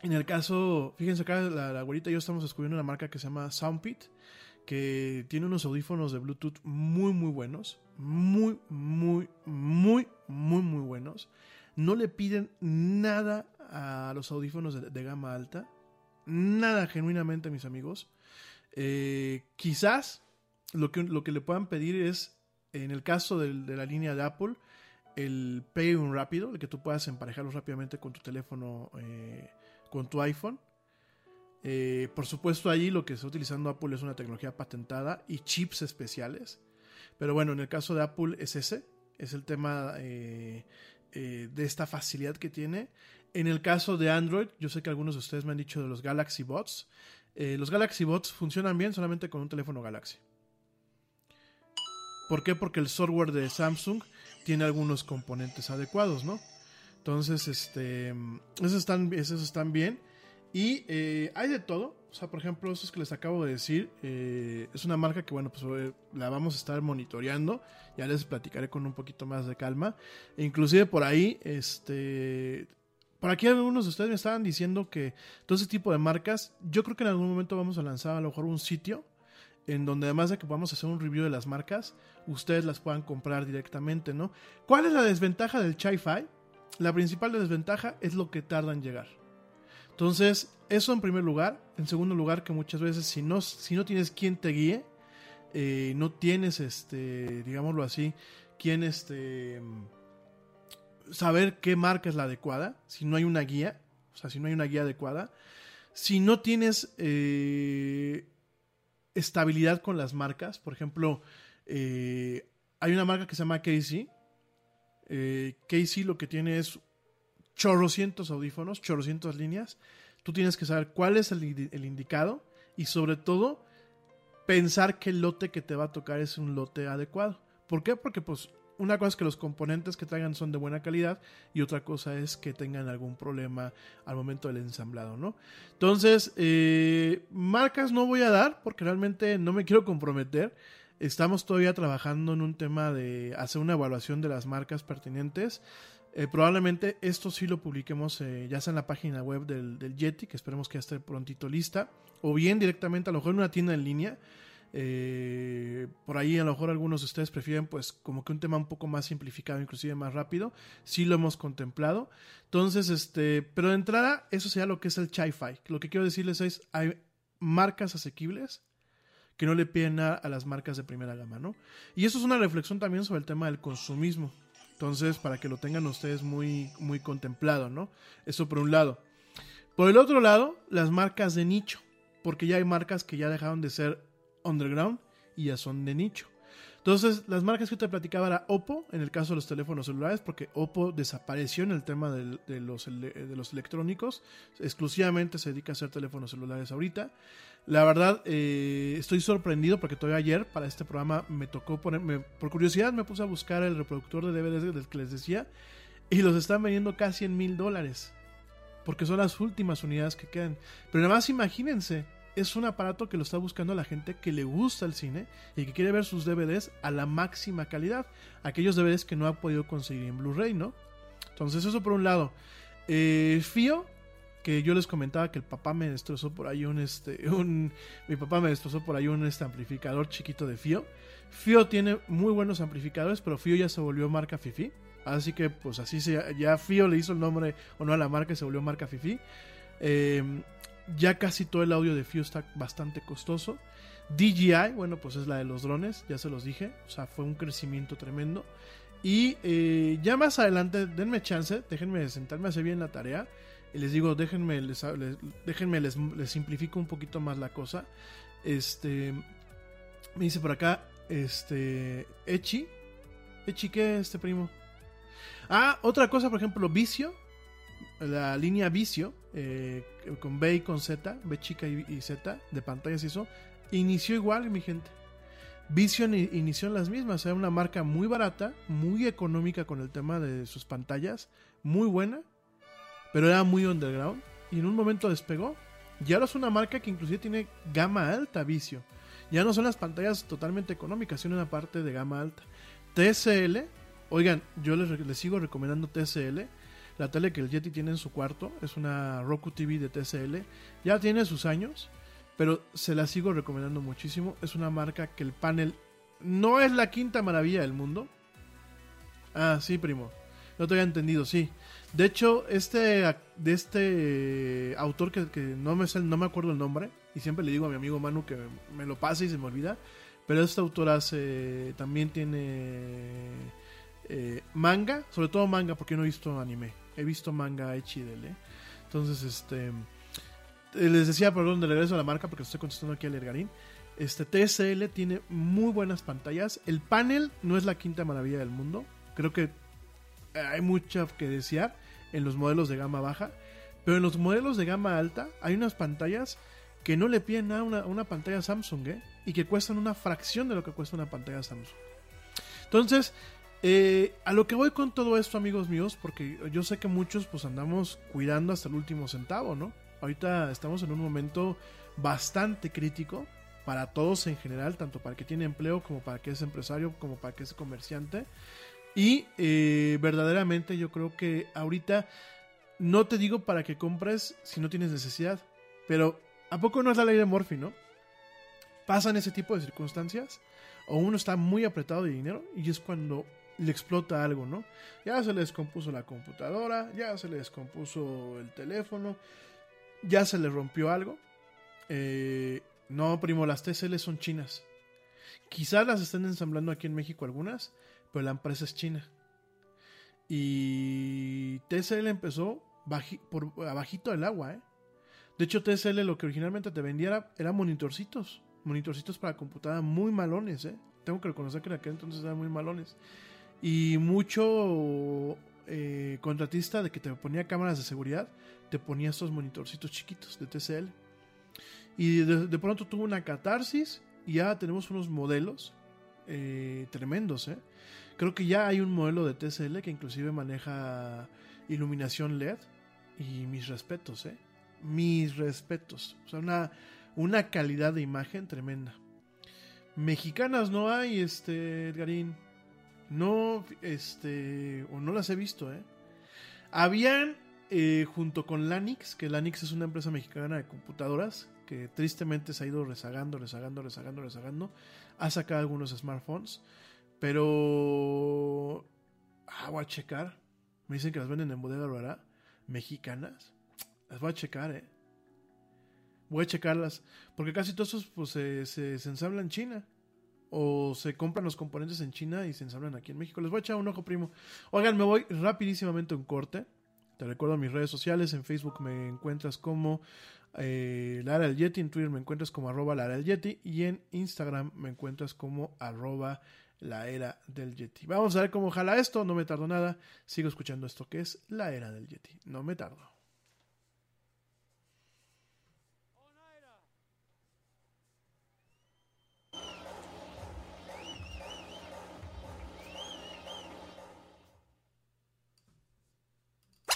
en el caso, fíjense acá, la, la y yo estamos descubriendo una marca que se llama Soundpit, que tiene unos audífonos de Bluetooth muy, muy buenos. Muy, muy, muy, muy, muy buenos. No le piden nada a los audífonos de, gama alta. Nada genuinamente, mis amigos. Eh, quizás lo que, lo que le puedan pedir es, en el caso de, la línea de Apple, el Pay rápido, el que tú puedas emparejarlos rápidamente con tu teléfono, eh, con tu iPhone. Eh, por supuesto, allí lo que está utilizando Apple es una tecnología patentada y chips especiales. Pero bueno, en el caso de Apple es ese, es el tema eh, eh, de esta facilidad que tiene. En el caso de Android, yo sé que algunos de ustedes me han dicho de los Galaxy Bots. Los Galaxy Bots funcionan bien solamente con un teléfono Galaxy. ¿Por qué? Porque el software de Samsung tiene algunos componentes adecuados, ¿no? Entonces, este, esos están, esos están bien. Y eh, hay de todo. O sea, por ejemplo, esos que les acabo de decir, eh, es una marca que, bueno, pues eh, la vamos a estar monitoreando. Ya les platicaré con un poquito más de calma. E inclusive por ahí, este... Por aquí algunos de ustedes me estaban diciendo que todo ese tipo de marcas, yo creo que en algún momento vamos a lanzar a lo mejor un sitio en donde además de que podamos hacer un review de las marcas, ustedes las puedan comprar directamente, ¿no? ¿Cuál es la desventaja del Chi-Fi? La principal desventaja es lo que tarda en llegar. Entonces, eso en primer lugar. En segundo lugar, que muchas veces si no, si no tienes quien te guíe, eh, no tienes, este, digámoslo así, quien este, saber qué marca es la adecuada, si no hay una guía, o sea, si no hay una guía adecuada, si no tienes eh, estabilidad con las marcas, por ejemplo, eh, hay una marca que se llama Casey, Casey lo que tiene es chorrocientos audífonos, chorrocientos líneas. Tú tienes que saber cuál es el, el indicado y sobre todo pensar que el lote que te va a tocar es un lote adecuado. ¿Por qué? Porque pues una cosa es que los componentes que traigan son de buena calidad y otra cosa es que tengan algún problema al momento del ensamblado, ¿no? Entonces, eh, marcas no voy a dar porque realmente no me quiero comprometer. Estamos todavía trabajando en un tema de hacer una evaluación de las marcas pertinentes Eh, probablemente esto sí lo publiquemos eh, ya sea en la página web del, Yeti, que esperemos que ya esté prontito lista, o bien directamente a lo mejor en una tienda en línea. Eh, por ahí a lo mejor algunos de ustedes prefieren pues como que un tema un poco más simplificado, inclusive más rápido. Sí lo hemos contemplado. Entonces, este, pero de entrada, eso sería lo que es el Chi-Fi. Lo que quiero decirles es, hay marcas asequibles que no le piden nada a las marcas de primera gama, ¿no? Y eso es una reflexión también sobre el tema del consumismo. Entonces, para que lo tengan ustedes muy, muy contemplado, ¿no? Eso por un lado. Por el otro lado, las marcas de nicho. Porque ya hay marcas que ya dejaron de ser underground y ya son de nicho. Entonces, las marcas que te platicaba era Oppo, en el caso de los teléfonos celulares, porque Oppo desapareció en el tema de, los, electrónicos, exclusivamente se dedica a hacer teléfonos celulares ahorita. La verdad, eh, estoy sorprendido porque todavía ayer para este programa me tocó poner, por curiosidad me puse a buscar el reproductor de DVDs del que les decía y los están vendiendo casi en mil dólares. Porque son las últimas unidades que quedan. Pero nada más imagínense, es un aparato que lo está buscando la gente que le gusta el cine y que quiere ver sus DVDs a la máxima calidad. Aquellos DVDs que no ha podido conseguir en Blu-ray, ¿no? Entonces eso por un lado. Eh, Fío, que yo les comentaba que el papá me destrozó por ahí un este un mi papá me destrozó por ahí un este amplificador chiquito de Fío. Fío tiene muy buenos amplificadores, pero Fío ya se volvió marca Fifi. Así que pues así se ya Fío le hizo el nombre o no a la marca y se volvió marca Fifi. Eh, ya casi todo el audio de Fío está bastante costoso. DJI, bueno, pues es la de los drones, ya se los dije. O sea, fue un crecimiento tremendo. Y eh, ya más adelante, denme chance, déjenme sentarme a hacer bien la tarea. Y les digo, déjenme, les, déjenme, les, les simplifico un poquito más la cosa. Este, me dice por acá, este, Echi. Echi, ¿qué este primo? Ah, otra cosa, por ejemplo, Vicio. La línea Vicio, eh, con B y con Z, B chica y, Z, de pantallas eso, inició igual, mi gente. Vision inició en las mismas, era una marca muy barata, muy económica con el tema de sus pantallas, muy buena, pero era muy underground y en un momento despegó. Y ahora es una marca que inclusive tiene gama alta Vicio. Ya no son las pantallas totalmente económicas, sino una parte de gama alta. TSL, oigan, yo les, les sigo recomendando TSL. La tele que el Yeti tiene en su cuarto es una Roku TV de TSL. Ya tiene sus años, pero se la sigo recomendando muchísimo. Es una marca que el panel no es la quinta maravilla del mundo. Ah, sí, primo. No te había entendido, sí. De hecho, este de este autor que, que no me no me acuerdo el nombre y siempre le digo a mi amigo Manu que me lo pase y se me olvida, pero este autor hace también tiene eh, manga, sobre todo manga porque no he visto anime. He visto manga HDL. Entonces, este eh, les decía, perdón, de regreso a la marca porque estoy contestando aquí al Ergarín. Este TSL tiene muy buenas pantallas. El panel no es la quinta maravilla del mundo. Creo que eh, hay mucho que desear en los modelos de gama baja. Pero en los modelos de gama alta hay unas pantallas que no le piden nada a una, una pantalla Samsung, ¿eh? Y que cuestan una fracción de lo que cuesta una pantalla Samsung. Entonces, eh, a lo que voy con todo esto, amigos míos, porque yo sé que muchos pues andamos cuidando hasta el último centavo, ¿no? Ahorita estamos en un momento bastante crítico para todos en general, tanto para el que tiene empleo como para el que es empresario, como para el que es comerciante. Y eh, verdaderamente yo creo que ahorita no te digo para que compres si no tienes necesidad, pero ¿a poco no es la ley de Murphy, no? Pasan ese tipo de circunstancias o uno está muy apretado de dinero y es cuando le explota algo, ¿no? Ya se le descompuso la computadora, ya se le descompuso el teléfono, ya se le rompió algo. Eh, no, primo, las TCL son chinas. Quizás las estén ensamblando aquí en México algunas, pero la empresa es china. Y TCL empezó baji- por abajito del agua, ¿eh? De hecho, TCL lo que originalmente te vendía era, era monitorcitos. Monitorcitos para computadora muy malones, ¿eh? Tengo que reconocer que en aquel entonces eran muy malones. Y mucho eh, contratista de que te ponía cámaras de seguridad, te ponía estos monitorcitos chiquitos de TCL. Y de, pronto tuvo una catarsis y ya tenemos unos modelos eh, tremendos, ¿eh? Creo que ya hay un modelo de TCL que inclusive maneja iluminación LED. Y mis respetos, ¿eh? Mis respetos. O sea, una, una calidad de imagen tremenda. Mexicanas no hay, este, Edgarín. No, este, o no las he visto, ¿eh? Habían, eh, junto con Lanix, que Lanix es una empresa mexicana de computadoras, que tristemente se ha ido rezagando, rezagando, rezagando, rezagando, ha sacado algunos smartphones, pero... Ah, voy a checar. Me dicen que las venden en bodega Aurora, mexicanas. Las voy a checar, eh. Voy a checarlas. Porque casi todos pues, se, se, se ensamblan en China. O se compran los componentes en China y se ensamblan aquí en México. Les voy a echar un ojo, primo. Oigan, me voy rapidísimamente un corte. Te recuerdo mis redes sociales. En Facebook me encuentras como eh, Lara el Yeti. En Twitter me encuentras como arroba Lara el Yeti. Y en Instagram me encuentras como arroba la era del Yeti. Vamos a ver cómo jala esto. No me tardo nada. Sigo escuchando esto que es la era del Yeti. No me tardo.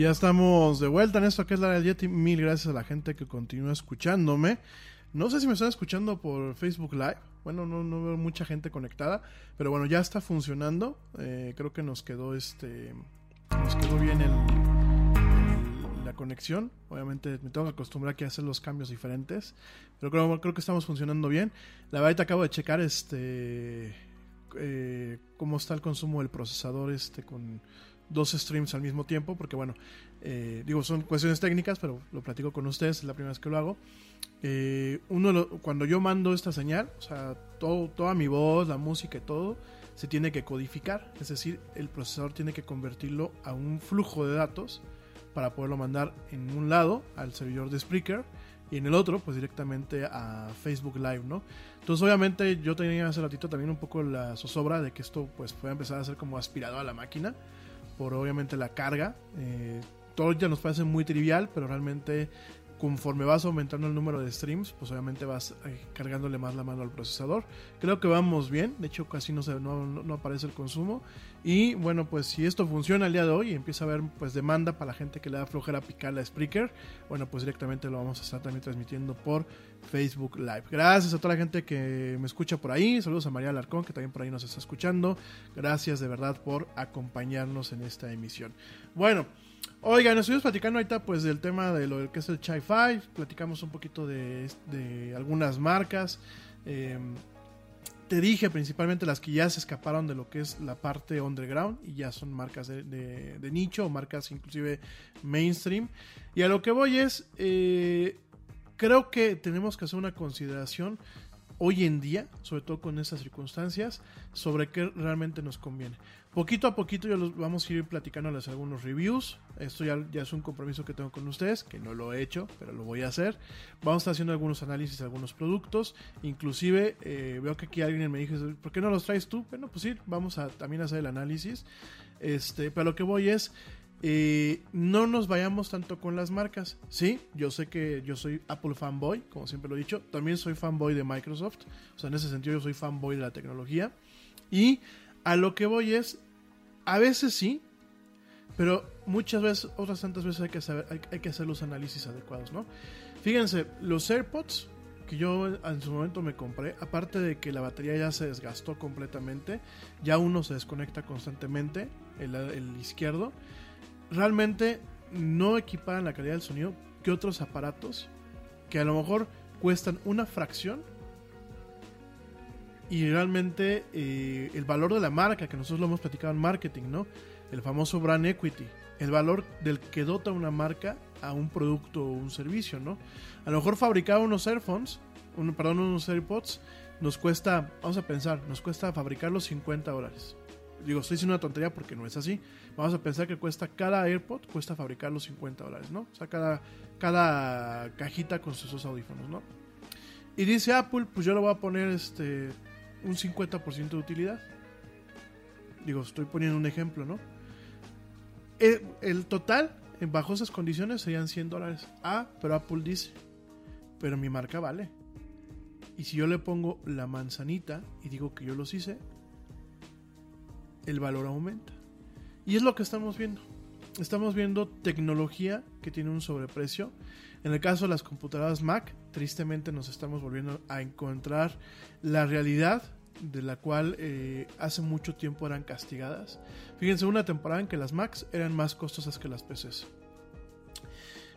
Ya estamos de vuelta en esto que es la del Yeti. Mil gracias a la gente que continúa escuchándome. No sé si me están escuchando por Facebook Live. Bueno, no, no veo mucha gente conectada. Pero bueno, ya está funcionando. Eh, creo que nos quedó este. Nos quedó bien el, la conexión. Obviamente me tengo que acostumbrar a hacer los cambios diferentes. Pero creo, creo que estamos funcionando bien. La verdad te acabo de checar este. eh, cómo está el consumo del procesador este con dos streams al mismo tiempo, porque bueno, eh, digo, son cuestiones técnicas, pero lo platico con ustedes, es la primera vez que lo hago. Eh, uno lo- cuando yo mando esta señal, o sea, todo, toda mi voz, la música y todo, se tiene que codificar, es decir, el procesador tiene que convertirlo a un flujo de datos para poderlo mandar en un lado al servidor de Spreaker y en el otro, pues directamente a Facebook Live, ¿no? Entonces, obviamente, yo tenía hace ratito también un poco la zozobra de que esto, pues, pueda empezar a ser como aspirado a la máquina por obviamente la carga. Eh, todo ya nos parece muy trivial, pero realmente conforme vas aumentando el número de streams, pues obviamente vas eh, cargándole más la mano al procesador. Creo que vamos bien, de hecho casi no, se, no, no- no aparece el consumo. Y bueno, pues si esto funciona el día de hoy y empieza a haber pues demanda para la gente que le da flojera picar la Spreaker, bueno, pues directamente lo vamos a estar también transmitiendo por Facebook Live. Gracias a toda la gente que me escucha por ahí. Saludos a María Alarcón, que también por ahí nos está escuchando. Gracias de verdad por acompañarnos en esta emisión. Bueno, oigan, estuvimos platicando ahorita pues del tema de lo que es el Chai 5. Platicamos un poquito de, de algunas marcas. Eh, te dije principalmente las que ya se escaparon de lo que es la parte underground y ya son marcas de, nicho o marcas inclusive mainstream. Y a lo que voy es, eh, creo que tenemos que hacer una consideración hoy en día, sobre todo con estas circunstancias, sobre qué realmente nos conviene. Poquito a poquito ya los vamos a ir platicándoles algunos reviews. Esto ya, ya es un compromiso que tengo con ustedes, que no lo he hecho, pero lo voy a hacer. Vamos a estar haciendo algunos análisis de algunos productos. Inclusive eh, veo que aquí alguien me dijo, ¿por qué no los traes tú? Bueno, pues sí, vamos a también hacer el análisis. Este, pero lo que voy es, eh, no nos vayamos tanto con las marcas. Sí, yo sé que yo soy Apple fanboy, como siempre lo he dicho. También soy fanboy de Microsoft. O sea, en ese sentido yo soy fanboy de la tecnología. Y a lo que voy es, a veces sí, pero muchas veces, otras tantas veces hay que, saber, hay, que hacer los análisis adecuados, ¿no? Fíjense, los AirPods que yo en su momento me compré, aparte de que la batería ya se desgastó completamente, ya uno se desconecta constantemente, el izquierdo, realmente no equiparan la calidad del sonido que otros aparatos que a lo mejor cuestan una fracción y realmente eh, el valor de la marca, que nosotros lo hemos platicado en marketing, ¿no? El famoso brand equity, el valor del que dota una marca a un producto o un servicio, ¿no? A lo mejor fabricar unos Airphones, perdón, unos AirPods, nos cuesta, vamos a pensar, nos cuesta fabricarlos 50 dólares. Digo, estoy diciendo una tontería porque no es así. Vamos a pensar que cuesta cada AirPod, cuesta fabricarlos 50 dólares, ¿no? O sea, cada, cada cajita con sus dos audífonos, ¿no? Y dice Apple, pues yo le voy a poner este un 50% de utilidad. Digo, estoy poniendo un ejemplo, ¿no? El, el, total, bajo esas condiciones, serían 100 dólares. Ah, pero Apple dice, pero mi marca vale. Y si yo le pongo la manzanita y digo que yo los hice, el valor aumenta. Y es lo que estamos viendo. Estamos viendo tecnología que tiene un sobreprecio. En el caso de las computadoras Mac, tristemente nos estamos volviendo a encontrar la realidad de la cual eh, hace mucho tiempo eran castigadas. Fíjense, una temporada en que las Macs eran más costosas que las PCs.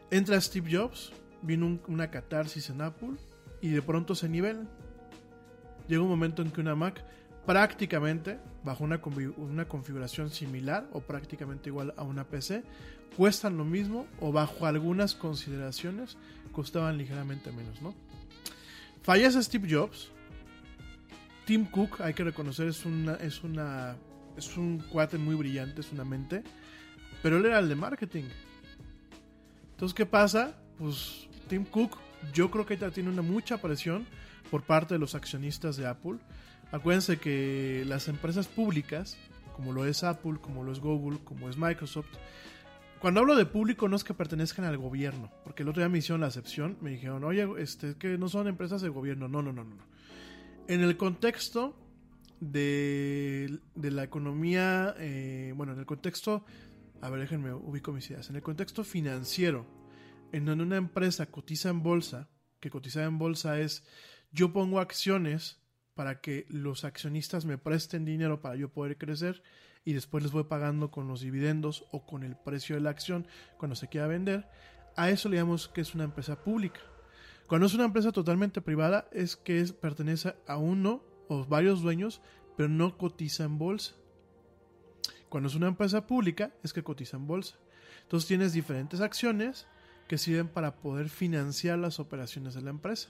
Entra Steve Jobs, vino un, una catarsis en Apple y de pronto se nivelan. Llega un momento en que una Mac prácticamente bajo una, una, configuración similar o prácticamente igual a una PC cuestan lo mismo o bajo algunas consideraciones costaban ligeramente menos, ¿no? Fallece Steve Jobs. Tim Cook, hay que reconocer, es una, es una es un cuate muy brillante, es una mente, pero él era el de marketing. Entonces, ¿qué pasa? Pues Tim Cook, yo creo que ya tiene una mucha presión por parte de los accionistas de Apple Acuérdense que las empresas públicas, como lo es Apple, como lo es Google, como es Microsoft, cuando hablo de público no es que pertenezcan al gobierno, porque el otro día me hicieron la excepción, me dijeron, oye, este, que no son empresas de gobierno. No, no, no, no. En el contexto de, de la economía, eh, bueno, en el contexto, a ver, déjenme ubico mis ideas, en el contexto financiero, en donde una empresa cotiza en bolsa, que cotizar en bolsa es, yo pongo acciones para que los accionistas me presten dinero para yo poder crecer y después les voy pagando con los dividendos o con el precio de la acción cuando se quiera vender, a eso le llamamos que es una empresa pública. Cuando es una empresa totalmente privada es que pertenece a uno o varios dueños, pero no cotiza en bolsa. Cuando es una empresa pública es que cotiza en bolsa. Entonces tienes diferentes acciones que sirven para poder financiar las operaciones de la empresa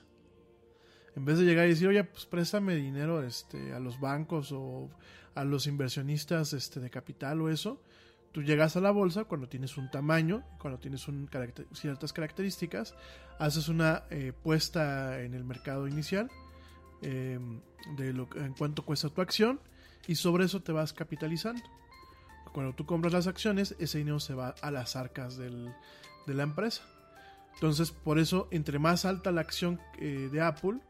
en vez de llegar y decir, oye, pues préstame dinero este, a los bancos o a los inversionistas este, de capital o eso, tú llegas a la bolsa cuando tienes un tamaño, cuando tienes un ciertas características, haces una eh, puesta en el mercado inicial eh, de lo, en cuánto cuesta tu acción y sobre eso te vas capitalizando. Cuando tú compras las acciones, ese dinero se va a las arcas del, de la empresa. Entonces, por eso, entre más alta la acción eh, de Apple,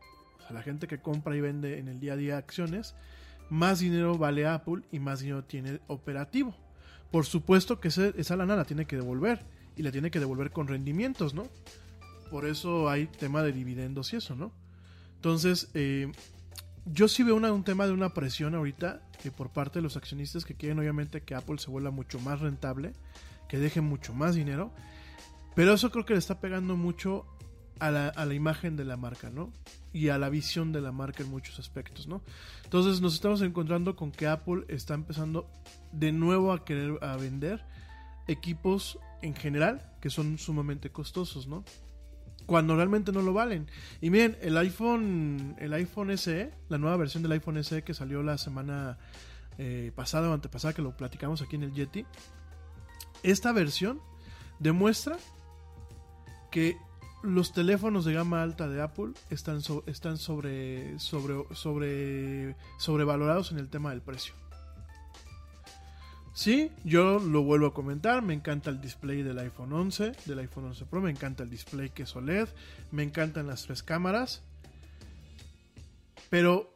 a la gente que compra y vende en el día a día acciones, más dinero vale Apple y más dinero tiene operativo. Por supuesto que esa lana la tiene que devolver y la tiene que devolver con rendimientos, ¿no? Por eso hay tema de dividendos y eso, ¿no? Entonces, eh, yo sí veo un tema de una presión ahorita que por parte de los accionistas que quieren obviamente que Apple se vuelva mucho más rentable, que deje mucho más dinero, pero eso creo que le está pegando mucho a la, a la imagen de la marca, ¿no? Y a la visión de la marca en muchos aspectos, ¿no? Entonces nos estamos encontrando con que Apple está empezando de nuevo a querer a vender equipos en general que son sumamente costosos, ¿no? cuando realmente no lo valen. Y miren, el iPhone, el iPhone SE, la nueva versión del iPhone SE que salió la semana eh, pasada o antepasada que lo platicamos aquí en el Yeti, esta versión demuestra que los teléfonos de gama alta de Apple están, están sobre, sobre, sobre, sobrevalorados en el tema del precio. Sí, yo lo vuelvo a comentar, me encanta el display del iPhone 11, del iPhone 11 Pro, me encanta el display que es OLED, me encantan las tres cámaras, pero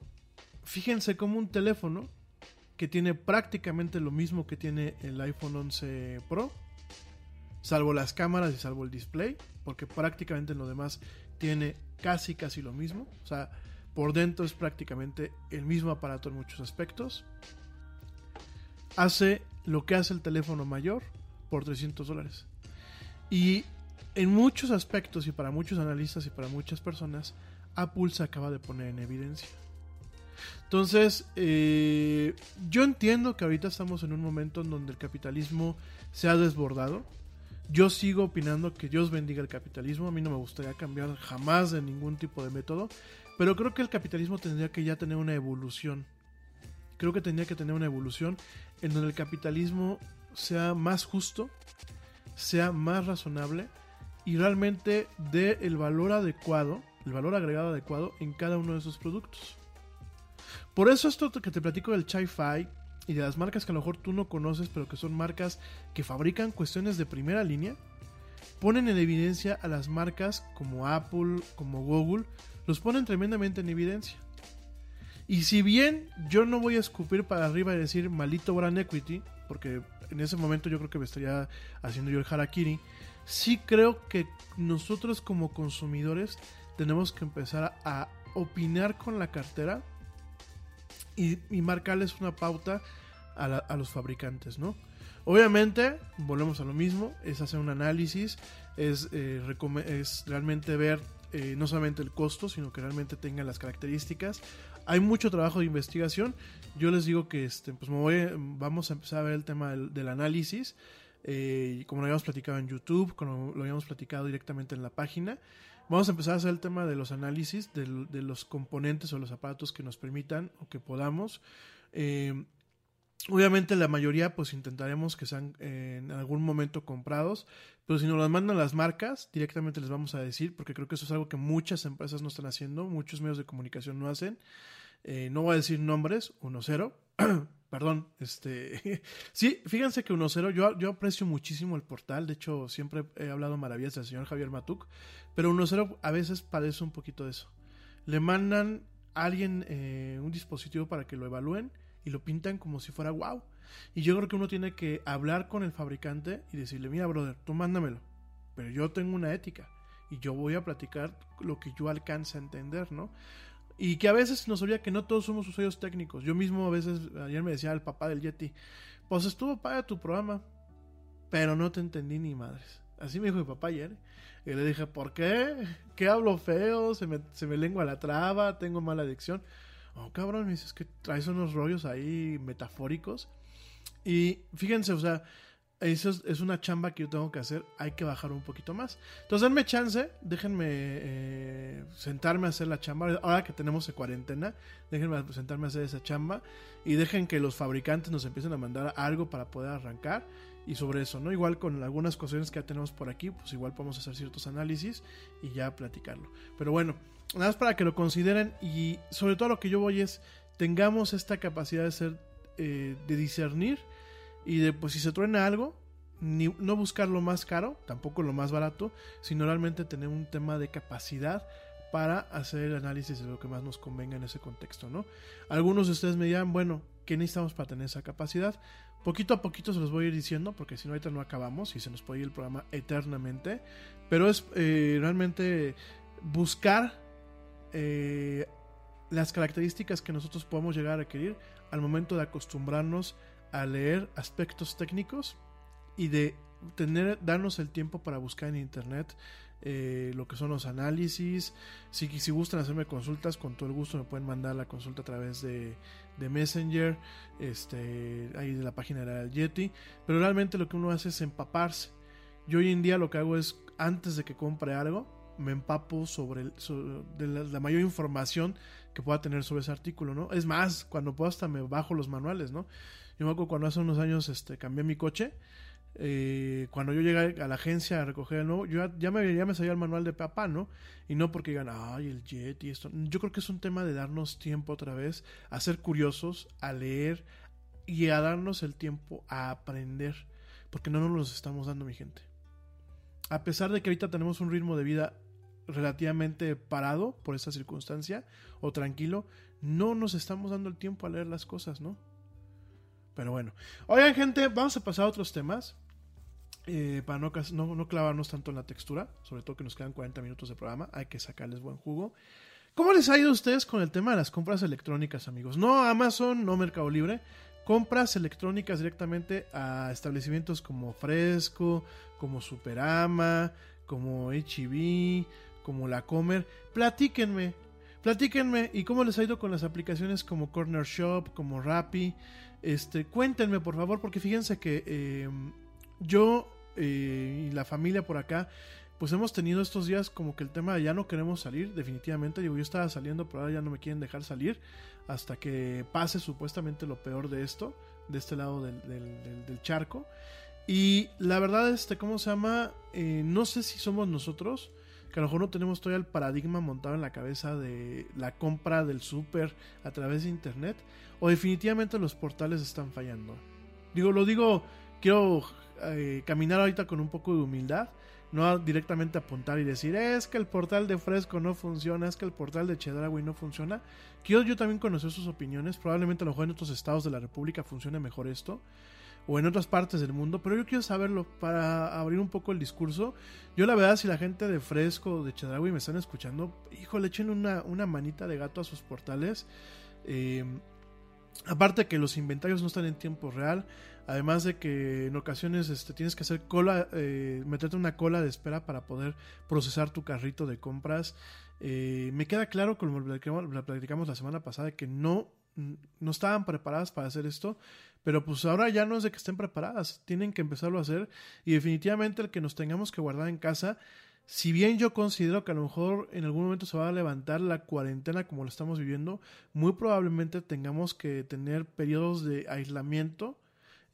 fíjense como un teléfono que tiene prácticamente lo mismo que tiene el iPhone 11 Pro, salvo las cámaras y salvo el display, porque prácticamente en lo demás tiene casi casi lo mismo, o sea, por dentro es prácticamente el mismo aparato en muchos aspectos hace lo que hace el teléfono mayor por 300 dólares. Y en muchos aspectos y para muchos analistas y para muchas personas, Apple se acaba de poner en evidencia. Entonces, eh, yo entiendo que ahorita estamos en un momento en donde el capitalismo se ha desbordado. Yo sigo opinando que Dios bendiga el capitalismo. A mí no me gustaría cambiar jamás de ningún tipo de método. Pero creo que el capitalismo tendría que ya tener una evolución creo que tendría que tener una evolución en donde el capitalismo sea más justo, sea más razonable y realmente dé el valor adecuado, el valor agregado adecuado en cada uno de esos productos. Por eso esto que te platico del Chi-Fi y de las marcas que a lo mejor tú no conoces, pero que son marcas que fabrican cuestiones de primera línea, ponen en evidencia a las marcas como Apple, como Google, los ponen tremendamente en evidencia. Y si bien yo no voy a escupir para arriba y decir malito brand equity, porque en ese momento yo creo que me estaría haciendo yo el harakiri, sí creo que nosotros como consumidores tenemos que empezar a opinar con la cartera y, marcarles una pauta a, la- a los fabricantes, ¿no? Obviamente, volvemos a lo mismo, es hacer un análisis, es, eh, es realmente ver eh, no solamente el costo, sino que realmente tengan las características. Hay mucho trabajo de investigación. Yo les digo que este, pues vamos a empezar a ver el tema del, del análisis. eh, como lo habíamos platicado en YouTube, como lo habíamos platicado directamente en la página. Vamos a empezar a hacer el tema de los análisis de, los componentes o los aparatos que nos permitan o que podamos. Eh, Obviamente la mayoría pues intentaremos que sean eh, en algún momento comprados, pero si nos las mandan las marcas, directamente les vamos a decir, porque creo que eso es algo que muchas empresas no están haciendo, muchos medios de comunicación no hacen. Eh, no voy a decir nombres, 1-0, perdón, este, sí, fíjense que 1-0, yo, yo aprecio muchísimo el portal, de hecho siempre he hablado maravillas del señor Javier Matuk, pero 1-0 a veces padece un poquito de eso. Le mandan a alguien eh, un dispositivo para que lo evalúen y lo pintan como si fuera wow. Y yo creo que uno tiene que hablar con el fabricante y decirle, mira, brother, tú mándamelo, pero yo tengo una ética y yo voy a platicar lo que yo alcance a entender, ¿no? Y que a veces nos olvida que no todos somos usuarios técnicos. Yo mismo a veces, ayer me decía el papá del Yeti, pues estuvo para tu programa, pero no te entendí ni madres. Así me dijo mi papá ayer. Y le dije, ¿por qué? ¿Qué hablo feo? ¿Se me, se me lengua la traba? ¿Tengo mala adicción? Oh, cabrón, me dices que traes unos rollos ahí metafóricos. Y fíjense, o sea, eso es, es una chamba que yo tengo que hacer. Hay que bajar un poquito más. Entonces, denme chance, déjenme eh, sentarme a hacer la chamba. Ahora que tenemos cuarentena, déjenme sentarme a hacer esa chamba. Y dejen que los fabricantes nos empiecen a mandar algo para poder arrancar. Y sobre eso, ¿no? Igual con algunas cuestiones que ya tenemos por aquí, pues igual podemos hacer ciertos análisis y ya platicarlo. Pero bueno, nada más para que lo consideren y sobre todo lo que yo voy es tengamos esta capacidad de ser eh, de discernir y de pues si se truena algo ni, no buscar lo más caro tampoco lo más barato sino realmente tener un tema de capacidad para hacer el análisis de lo que más nos convenga en ese contexto no algunos de ustedes me dirán bueno qué necesitamos para tener esa capacidad poquito a poquito se los voy a ir diciendo porque si no ahorita no acabamos y se nos puede ir el programa eternamente pero es eh, realmente buscar eh, las características que nosotros podemos llegar a requerir al momento de acostumbrarnos a leer aspectos técnicos y de tener darnos el tiempo para buscar en internet eh, lo que son los análisis si, si gustan hacerme consultas con todo el gusto me pueden mandar la consulta a través de, de messenger este ahí de la página del Yeti pero realmente lo que uno hace es empaparse yo hoy en día lo que hago es antes de que compre algo me empapo sobre, el- so- de la, la mayor información que pueda tener sobre ese artículo, ¿no? Es más, cuando puedo hasta me bajo los manuales, ¿no? Yo me acuerdo cuando hace unos años este, cambié mi coche, eh, cuando yo llegué a la agencia a recoger el nuevo, yo ya, me, ya el manual de papá, ¿no? Y no porque digan, ay, el jet y esto. Yo creo que es un tema de darnos tiempo otra vez, a ser curiosos, a leer y a darnos el tiempo a aprender, porque no nos los estamos dando, mi gente. A pesar de que ahorita tenemos un ritmo de vida relativamente parado por esta circunstancia o tranquilo, no nos estamos dando el tiempo a leer las cosas, ¿no? Pero bueno. Oigan, gente, vamos a pasar a otros temas. eh, para no, clavarnos tanto en la textura. Sobre todo que nos quedan 40 minutos de programa. Hay que sacarles buen jugo. ¿Cómo les ha ido a ustedes con el tema de las compras electrónicas, amigos? No Amazon, no Mercado Libre. Compras electrónicas directamente a establecimientos como Fresco, como Superama, como HEB, como La Comer. Platíquenme, platíquenme. ¿Y cómo les ha ido con las aplicaciones como Corner Shop, como Rappi? Este, cuéntenme, por favor, porque fíjense que eh, yo eh, y la familia por acá, pues hemos tenido estos días como que el tema de ya no queremos salir, definitivamente. Digo, yo estaba saliendo, pero ahora ya no me quieren dejar salir hasta que pase supuestamente lo peor de esto, de este lado del- del charco. Y la verdad, este, ¿cómo se llama? Eh, no sé si somos nosotros, que a lo mejor no tenemos todavía el paradigma montado en la cabeza de la compra del súper a través de internet, o definitivamente los portales están fallando. Digo, lo digo, quiero eh, caminar ahorita con un poco de humildad, no directamente apuntar y decir, es que el portal de Fresco no funciona, es que el portal de Chedraui no funciona. Quiero yo también conocer sus opiniones, probablemente a lo mejor en otros estados de la República funcione mejor esto, o en otras partes del mundo, pero yo quiero saberlo para abrir un poco el discurso. Yo la verdad, si la gente de Fresco de Chedraui me están escuchando, híjole, echen una, una manita de gato a sus portales. Eh, aparte que los inventarios no están en tiempo real, además de que en ocasiones este, tienes que hacer cola, eh, meterte una cola de espera para poder procesar tu carrito de compras. Eh, me queda claro, como lo platicamos, lo platicamos la semana pasada, que no, no estaban preparadas para hacer esto, pero pues ahora ya no es de que estén preparadas, tienen que empezarlo a hacer. Y definitivamente el que nos tengamos que guardar en casa, si bien yo considero que a lo mejor en algún momento se va a levantar la cuarentena como lo estamos viviendo, muy probablemente tengamos que tener periodos de aislamiento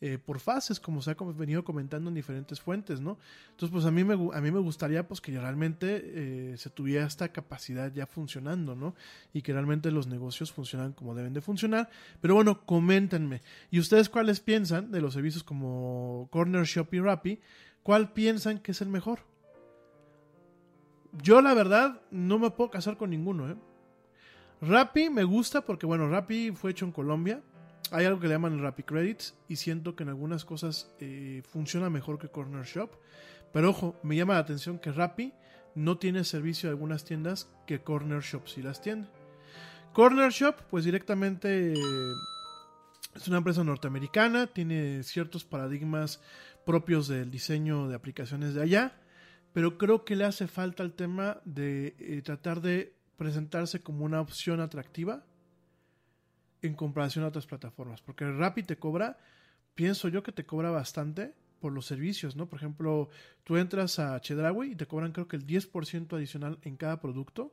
eh, por fases, como se ha venido comentando en diferentes fuentes, ¿no? Entonces, pues a mí me, gu- a mí me gustaría pues que realmente eh, se tuviera esta capacidad ya funcionando, ¿no? Y que realmente los negocios funcionan como deben de funcionar. Pero bueno, coméntenme. ¿Y ustedes cuáles piensan de los servicios como Corner Shop y Rappi? ¿Cuál piensan que es el mejor? Yo la verdad no me puedo casar con ninguno, ¿eh? Rappi me gusta porque, bueno, Rappi fue hecho en Colombia. Hay algo que le llaman Rappi Credits y siento que en algunas cosas eh, funciona mejor que Corner Shop. Pero ojo, me llama la atención que Rappi no tiene servicio de algunas tiendas que Corner Shop sí las tiene. Corner Shop, pues directamente eh, es una empresa norteamericana, tiene ciertos paradigmas propios del diseño de aplicaciones de allá, pero creo que le hace falta el tema de eh, tratar de presentarse como una opción atractiva en comparación a otras plataformas. Porque Rappi te cobra, pienso yo que te cobra bastante por los servicios, ¿no? Por ejemplo, tú entras a Chedraui y te cobran creo que el 10% adicional en cada producto.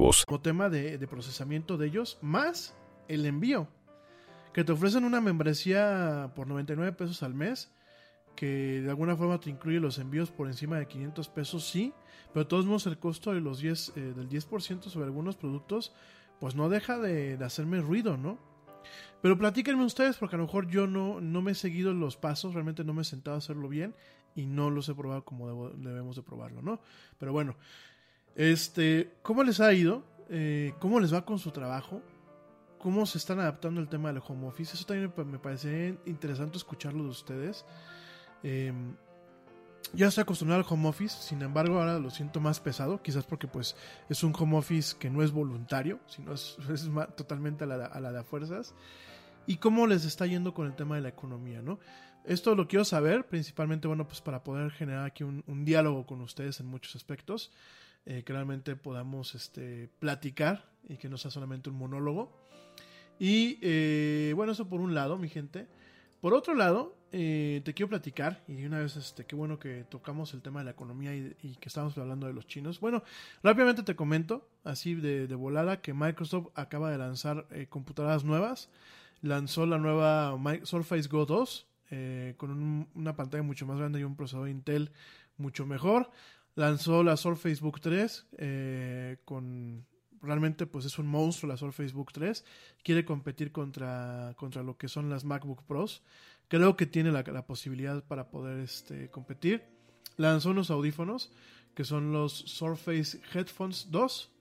Como tema de, procesamiento de ellos, más el envío. Que te ofrecen una membresía por 99 pesos al mes, que de alguna forma te incluye los envíos por encima de 500 pesos, sí, pero de todos modos el costo de los 10, eh, del 10% sobre algunos productos, pues no deja de, hacerme ruido, ¿no? Pero platíquenme ustedes, porque a lo mejor yo no, no me he seguido los pasos, realmente no me he sentado a hacerlo bien y no los he probado como debemos de probarlo, ¿no? Pero bueno, este, ¿cómo les ha ido? Eh, ¿Cómo les va con su trabajo? ¿Cómo se están adaptando al tema del home office? Eso también me, pa- me parece interesante escucharlo de ustedes. Eh, ya estoy acostumbrado al home office, sin embargo ahora lo siento más pesado, quizás porque pues es un home office que no es voluntario, sino es, es totalmente a la, a la de fuerzas. Y cómo les está yendo con el tema de la economía, ¿no? Esto lo quiero saber, principalmente, bueno, pues para poder generar aquí un, un diálogo con ustedes en muchos aspectos, eh, que realmente podamos este, platicar y que no sea solamente un monólogo. Y eh, bueno, eso por un lado, mi gente. Por otro lado, eh, te quiero platicar, y una vez, este, qué bueno que tocamos el tema de la economía y, que estamos hablando de los chinos. Bueno, rápidamente te comento, así de, de volada, que Microsoft acaba de lanzar computadoras nuevas. Lanzó la nueva Surface Go 2, eh, con un- una pantalla mucho más grande y un procesador Intel mucho mejor. Lanzó la Surface Book 3, eh, con realmente pues es un monstruo la Surface Book 3. Quiere competir contra, contra lo que son las MacBook Pros. Creo que tiene la, posibilidad para poder este, competir. Lanzó unos audífonos que son los Surface Headphones 2.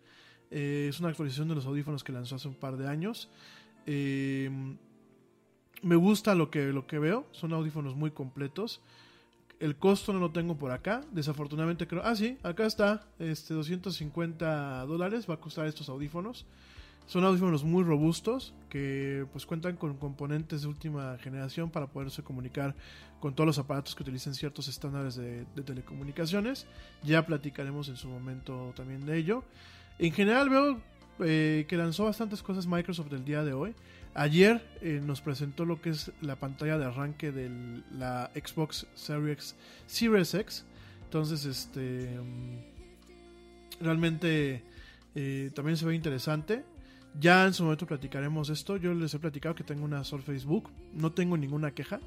Eh, es una actualización de los audífonos que lanzó hace un par de años. Eh, me gusta lo que, lo que veo. Son audífonos muy completos. El costo no lo tengo por acá. Desafortunadamente creo. Ah, sí, acá está. Este 250 dólares va a costar estos audífonos. Son audífonos muy robustos que pues cuentan con componentes de última generación para poderse comunicar con todos los aparatos que utilicen ciertos estándares de, telecomunicaciones. Ya platicaremos en su momento también de ello. En general veo eh, que lanzó bastantes cosas Microsoft el día de hoy. Ayer eh, nos presentó lo que es la pantalla de arranque de la Xbox Series, Series X. Entonces, este mm, realmente eh, también se ve interesante. Ya en su momento platicaremos esto. Yo les he platicado que tengo una Surface Book. No tengo ninguna queja.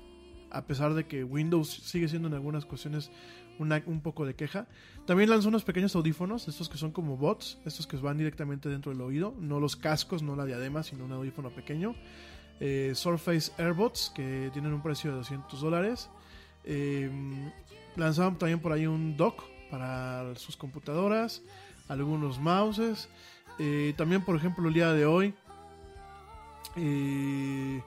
A pesar de que Windows sigue siendo en algunas cuestiones un poco de queja. También lanzó unos pequeños audífonos, estos que son como bots, estos que van directamente dentro del oído, no los cascos, no la diadema, sino un audífono pequeño. Eh, Surface AirBots, que tienen un precio de 200 dólares. Eh, lanzaron también por ahí un dock para sus computadoras, algunos mouses. Eh, también, por ejemplo, el día de hoy, eh,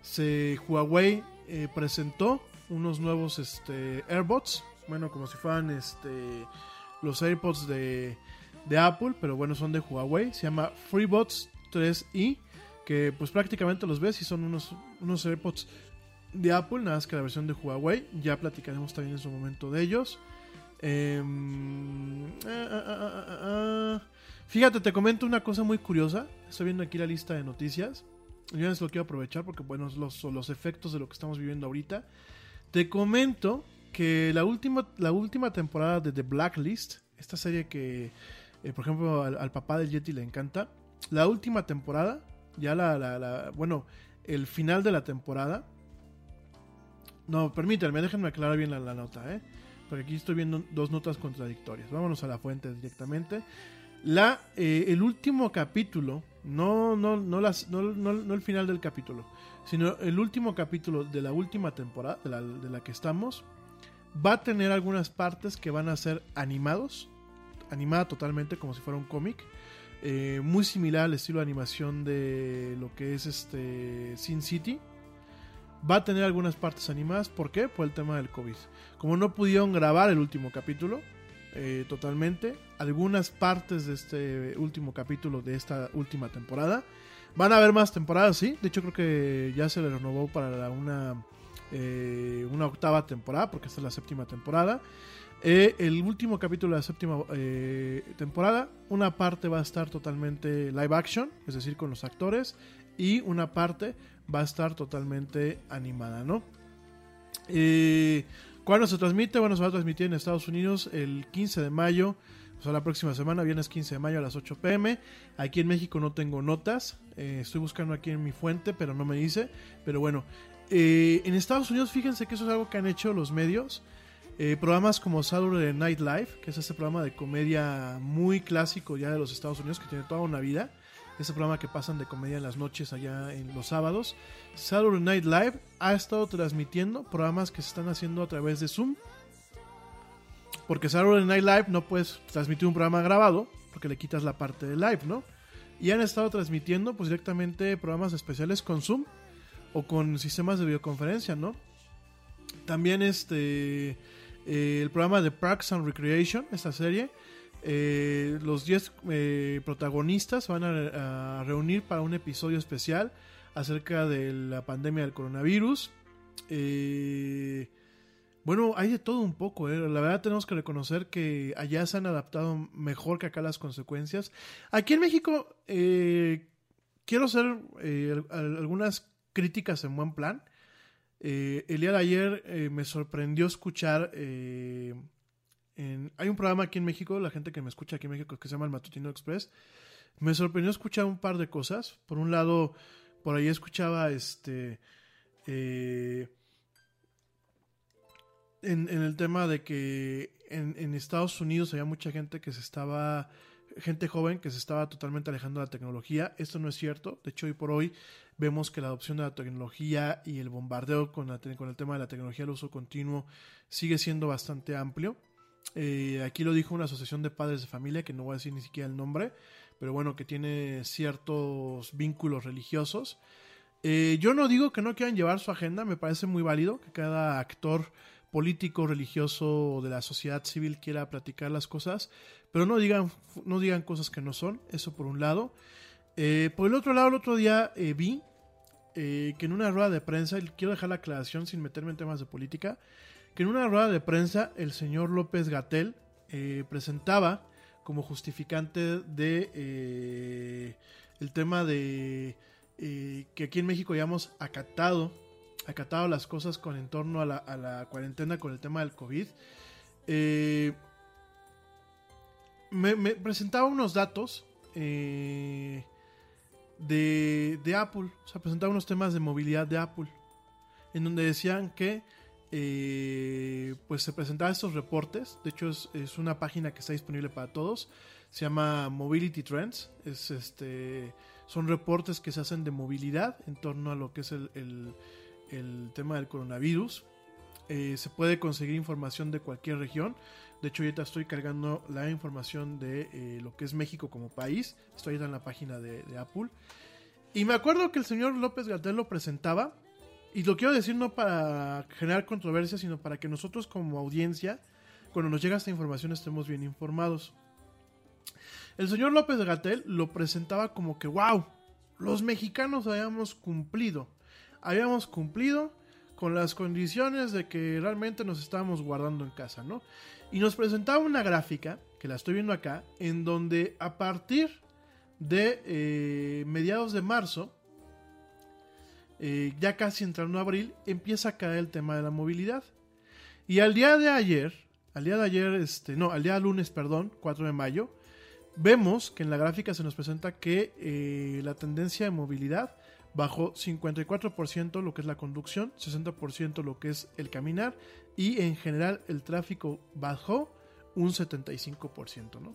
se, Huawei eh, presentó unos nuevos este, AirBots, bueno, como si fueran este, los AirPods de, Apple, pero bueno, son de Huawei, se llama FreeBots 3i, que pues prácticamente los ves y son unos, unos AirPods de Apple, nada más que la versión de Huawei, ya platicaremos también en su momento de ellos. Em, ah, ah, ah. Fíjate, te comento una cosa muy curiosa. Estoy viendo aquí la lista de noticias. Yo les lo quiero aprovechar porque, bueno, los, los efectos de lo que estamos viviendo ahorita. Te comento que la última, la última temporada de The Blacklist, esta serie que, eh, por ejemplo, al, papá del Yeti le encanta, la última temporada, ya la- bueno, el final de la temporada. No, permítanme, déjenme aclarar bien la, la nota, ¿eh? Porque aquí estoy viendo dos notas contradictorias. Vámonos a la fuente directamente. La, eh, el último capítulo, no, no, no, las, no, no- no el final del capítulo, sino el último capítulo de la última temporada, de la, de la que estamos, va a tener algunas partes que van a ser animados, animada totalmente como si fuera un cómic, eh, muy similar al estilo de animación de lo que es este Sin City. Va a tener algunas partes animadas, ¿por qué? Por el tema del COVID. Como no pudieron grabar el último capítulo, eh, totalmente. Algunas partes de este último capítulo de esta última temporada. Van a haber más temporadas, sí. De hecho, creo que ya se le renovó para una, eh, una octava temporada, porque esta es la séptima temporada. Eh, el último capítulo de la séptima eh, temporada, una parte va a estar totalmente live action, es decir, con los actores, y una parte va a estar totalmente animada, ¿no? ¿Cuándo se transmite? Bueno, se va a transmitir en Estados Unidos el 15 de mayo, o sea, la próxima semana, viernes 15 de mayo a las 8 pm. Aquí en México no tengo notas, eh, estoy buscando aquí en mi fuente, pero no me dice. Pero bueno, eh, en Estados Unidos, fíjense que eso es algo que han hecho los medios. Eh, programas como Saturday Night Live, que es ese programa de comedia muy clásico ya de los Estados Unidos, que tiene toda una vida. Ese programa que pasan de comedia en las noches allá en los sábados. Saturday Night Live ha estado transmitiendo programas que se están haciendo a través de Zoom. Porque Saturday Night Live no puedes transmitir un programa grabado porque le quitas la parte de live, ¿no? Y han estado transmitiendo pues directamente programas especiales con Zoom o con sistemas de videoconferencia, ¿no? También este eh, el programa de Parks and Recreation, esta serie. Eh, los 10 eh, protagonistas van a, a reunir para un episodio especial acerca de la pandemia del coronavirus. Eh, bueno, hay de todo un poco, ¿eh? la verdad tenemos que reconocer que allá se han adaptado mejor que acá las consecuencias. Aquí en México eh, quiero hacer eh, al- algunas críticas en buen plan. Eh, el día de ayer eh, me sorprendió escuchar, eh, en- hay un programa aquí en México, la gente que me escucha aquí en México que se llama el Matutino Express, me sorprendió escuchar un par de cosas. Por un lado, por ahí escuchaba este... en, en el tema de que en, en Estados Unidos había mucha gente que se estaba, gente joven que se estaba totalmente alejando de la tecnología. Esto no es cierto. De hecho, hoy por hoy vemos que la adopción de la tecnología y el bombardeo con, la con el tema de la tecnología, el uso continuo, sigue siendo bastante amplio. Eh, aquí lo dijo una asociación de padres de familia, que no voy a decir ni siquiera el nombre, pero bueno, que tiene ciertos vínculos religiosos. Eh, yo no digo que no quieran llevar su agenda, me parece muy válido que cada actor político, religioso o de la sociedad civil quiera platicar las cosas, pero no digan, no digan cosas que no son, eso por un lado. Eh, por el otro lado, el otro día eh, vi eh, que en una rueda de prensa, y quiero dejar la aclaración sin meterme en temas de política, que en una rueda de prensa el señor López Gatel presentaba como justificante de el tema de que aquí en México ya hemos acatado, acatado las cosas con en torno a la, a la cuarentena con el tema del COVID. Eh, me, presentaba unos datos eh, de, de Apple, o sea, presentaba unos temas de movilidad de Apple, en donde decían que eh, pues se presentaban estos reportes, de hecho es, es una página que está disponible para todos, se llama Mobility Trends, es este, son reportes que se hacen de movilidad en torno a lo que es el- el tema del coronavirus. Eh, se puede conseguir información de cualquier región. De hecho, ahorita estoy cargando la información de eh, lo que es México como país. Estoy en la página de, de Apple. Y me acuerdo que el señor López Gatel lo presentaba. Y lo quiero decir no para generar controversia, sino para que nosotros como audiencia, cuando nos llega esta información, estemos bien informados. El señor López Gatel lo presentaba como que, wow, los mexicanos habíamos cumplido. Habíamos cumplido con las condiciones de que realmente nos estábamos guardando en casa, ¿no? Y nos presentaba una gráfica, que la estoy viendo acá, en donde a partir de eh, mediados de marzo, eh, ya casi entrando a abril, empieza a caer el tema de la movilidad. Y al día de ayer, al día de ayer, este, no, al día lunes, perdón, 4 de mayo, vemos que en la gráfica se nos presenta que eh, la tendencia de movilidad bajó 54% lo que es la conducción, 60% lo que es el caminar y en general el tráfico bajó un 75%, ¿no?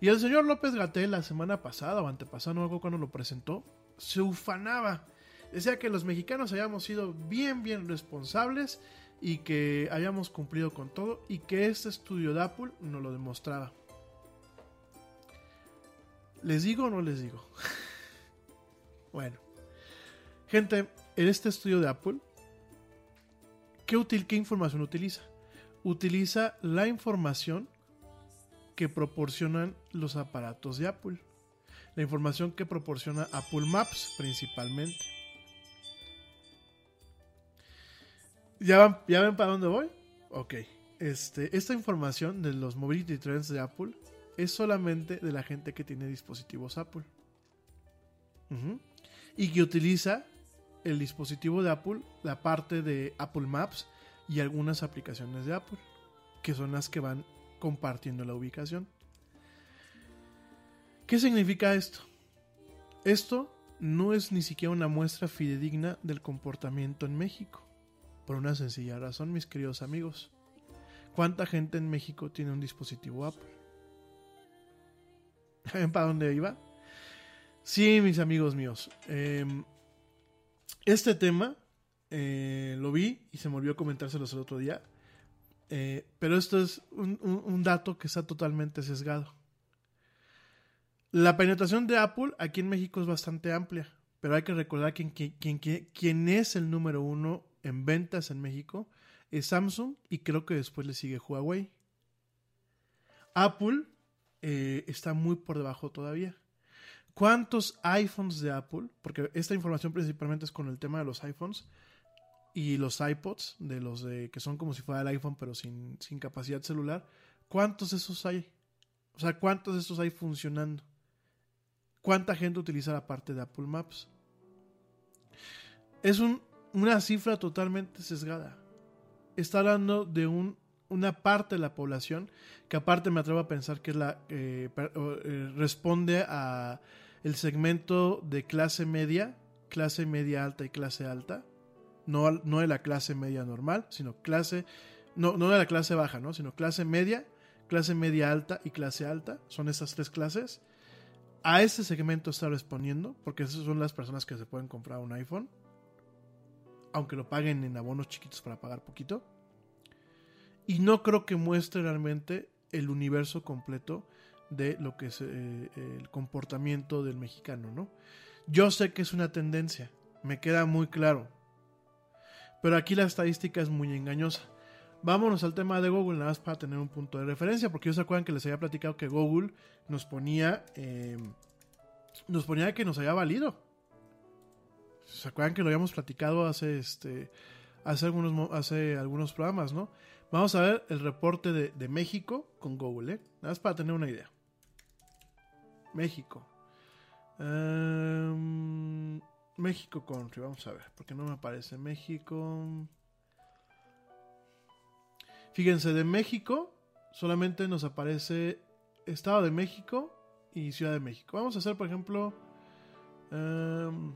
Y el señor López Gatel la semana pasada o antepasada, no algo cuando lo presentó, se ufanaba. Decía que los mexicanos habíamos sido bien, bien responsables y que habíamos cumplido con todo y que este estudio de Apple nos lo demostraba. ¿Les digo o no les digo? bueno. Gente, en este estudio de Apple, ¿qué, ¿qué información utiliza? Utiliza la información que proporcionan los aparatos de Apple. La información que proporciona Apple Maps principalmente. ¿Ya, ¿Ya ven para dónde voy? Ok. Este, esta información de los Mobility Trends de Apple es solamente de la gente que tiene dispositivos Apple. Y que utiliza el dispositivo de Apple, la parte de Apple Maps y algunas aplicaciones de Apple, que son las que van compartiendo la ubicación. ¿Qué significa esto? Esto no es ni siquiera una muestra fidedigna del comportamiento en México. Por una sencilla razón, mis queridos amigos. ¿Cuánta gente en México tiene un dispositivo Apple? ¿Saben para dónde iba? Sí, mis amigos míos. em, este tema eh, lo vi y se me olvidó comentárselos el otro día. Eh, pero esto es un, dato que está totalmente sesgado. La penetración de Apple aquí en México es bastante amplia, pero hay que recordar quién- quién es el número uno en ventas en México es Samsung y creo que después le sigue Huawei. Apple eh, está muy por debajo todavía. ¿Cuántos iPhones de Apple? Porque esta información principalmente es con el tema de los iPhones y los iPods, de los de que son como si fuera el iPhone pero sin, sin capacidad celular. ¿Cuántos de esos hay? O sea, ¿cuántos de estos hay funcionando? ¿Cuánta gente utiliza la parte de Apple Maps? Es un, una cifra totalmente sesgada. Está hablando de un, una parte de la población que aparte me atrevo a pensar que es la eh, eh, responde a el segmento de clase media, clase media alta y clase alta, no, no de la clase media normal, sino clase no, no de la clase baja, ¿no? sino clase media, clase media alta y clase alta, son esas tres clases. A ese segmento está respondiendo, porque esas son las personas que se pueden comprar un iPhone, aunque lo paguen en abonos chiquitos para pagar poquito. Y no creo que muestre realmente el universo completo de lo que es eh, el comportamiento del mexicano, ¿no? Yo sé que es una tendencia, me queda muy claro. Pero aquí la estadística es muy engañosa. Vámonos al tema de Google, nada más para tener un punto de referencia, porque ellos se acuerdan que les había platicado que Google nos ponía, eh, nos ponía que nos había valido. ¿Se acuerdan que lo habíamos platicado hace, este, hace, algunos, hace algunos programas, no? Vamos a ver el reporte de, de México con Google, ¿eh? Nada más para tener una idea. México. Em, México Country, vamos a ver, porque no me aparece México. Fíjense, de México solamente nos aparece Estado de México y Ciudad de México. Vamos a hacer, por ejemplo, em,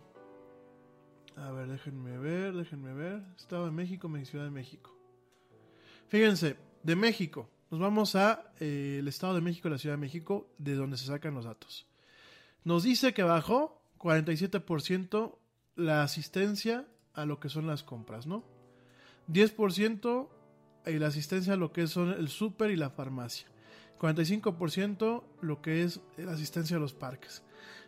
a ver, déjenme ver, déjenme ver. Estado de México, Ciudad de México. Fíjense, de México, nos vamos a eh, el Estado de México la Ciudad de México, de donde se sacan los datos. Nos dice que bajó 47% la asistencia a lo que son las compras, ¿no? 10% y la asistencia a lo que son el súper y la farmacia. 45% lo que es la asistencia a los parques.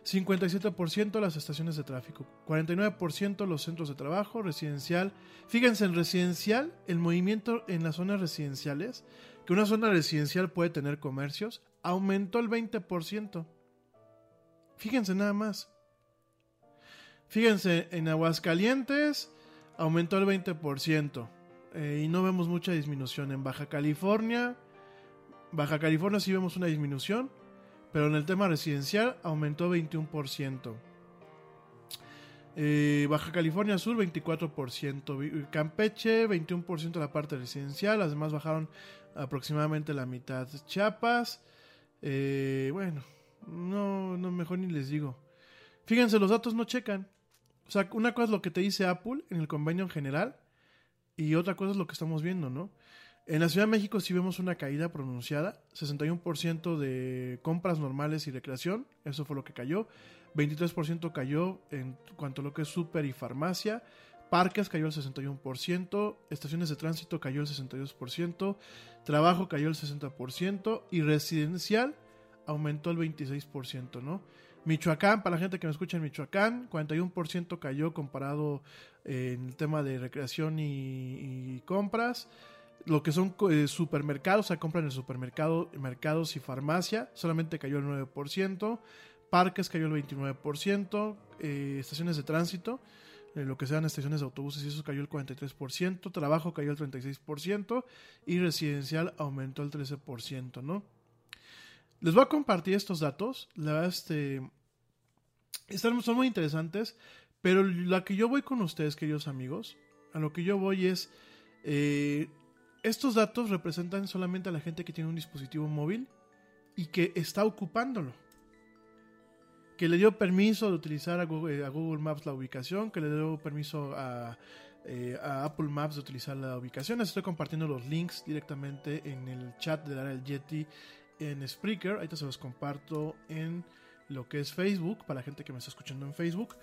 57% las estaciones de tráfico. 49% los centros de trabajo, residencial. Fíjense, en residencial, el movimiento en las zonas residenciales, que una zona residencial puede tener comercios, aumentó el 20%. Fíjense nada más. Fíjense, en Aguascalientes aumentó el 20%. eh, y no vemos mucha disminución. En Baja California, Baja California sí vemos una disminución, pero en el tema residencial aumentó 21%. Eh, Baja California Sur 24%, Vi- Campeche 21% de la parte residencial, las demás bajaron aproximadamente la mitad. Chiapas, eh, bueno, no, no, mejor ni les digo. Fíjense, los datos no checan. O sea, una cosa es lo que te dice Apple en el convenio en general y otra cosa es lo que estamos viendo, ¿no? En la Ciudad de México sí vemos una caída pronunciada, 61% de compras normales y recreación, eso fue lo que cayó, 23% cayó en cuanto a lo que es súper y farmacia, parques cayó el 61%, estaciones de tránsito cayó el 62%, trabajo cayó el 60% y residencial aumentó el 26%, ¿no? Michoacán, para la gente que me escucha en Michoacán, 41% cayó comparado en el tema de recreación y compras. Lo que son eh, supermercados, o sea, compran en el supermercado, mercados y farmacia, solamente cayó el 9%. Parques cayó el 29%. eh, estaciones de tránsito, eh, lo que sean estaciones de autobuses, y eso cayó el 43%. Trabajo cayó el 36%. Y residencial aumentó el 13%, ¿no? Les voy a compartir estos datos. La verdad, este. Son muy interesantes. Pero la que yo voy con ustedes, queridos amigos, a lo que yo voy es. eh, estos datos representan solamente a la gente que tiene un dispositivo móvil y que está ocupándolo. Que le dio permiso de utilizar a Google, a Google Maps la ubicación, que le dio permiso a, eh, a Apple Maps de utilizar la ubicación. Les estoy compartiendo los links directamente en el chat del área del Yeti en Spreaker. Ahorita se los comparto en lo que es Facebook, para la gente que me está escuchando en Facebook.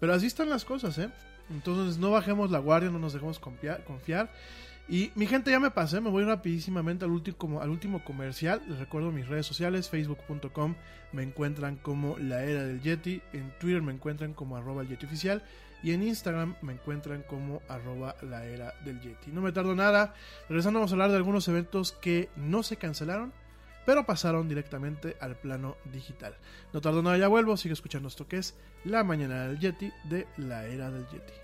Pero así están las cosas, ¿eh? Entonces no bajemos la guardia, no nos dejemos confiar. Y mi gente, ya me pasé, me voy rapidísimamente al último, al último comercial. Les recuerdo mis redes sociales, facebook.com me encuentran como la era del Yeti, en Twitter me encuentran como arroba el Yeti oficial y en Instagram me encuentran como arroba la era del Yeti. No me tardo nada, regresando vamos a hablar de algunos eventos que no se cancelaron, pero pasaron directamente al plano digital. No tardo nada, ya vuelvo, sigue escuchando esto que es La Mañana del Yeti de la era del Yeti.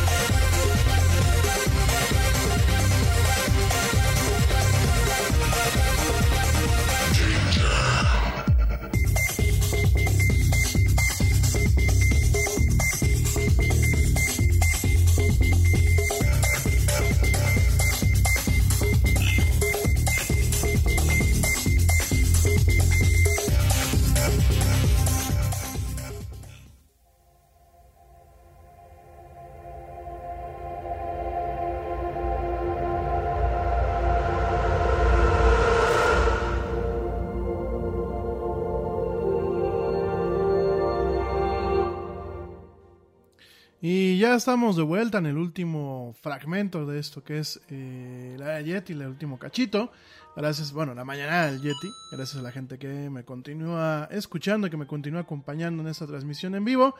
Y ya estamos de vuelta en el último fragmento de esto que es eh, la Yeti, el último cachito. Gracias, bueno, la mañana del Yeti. Gracias a la gente que me continúa escuchando que me continúa acompañando en esta transmisión en vivo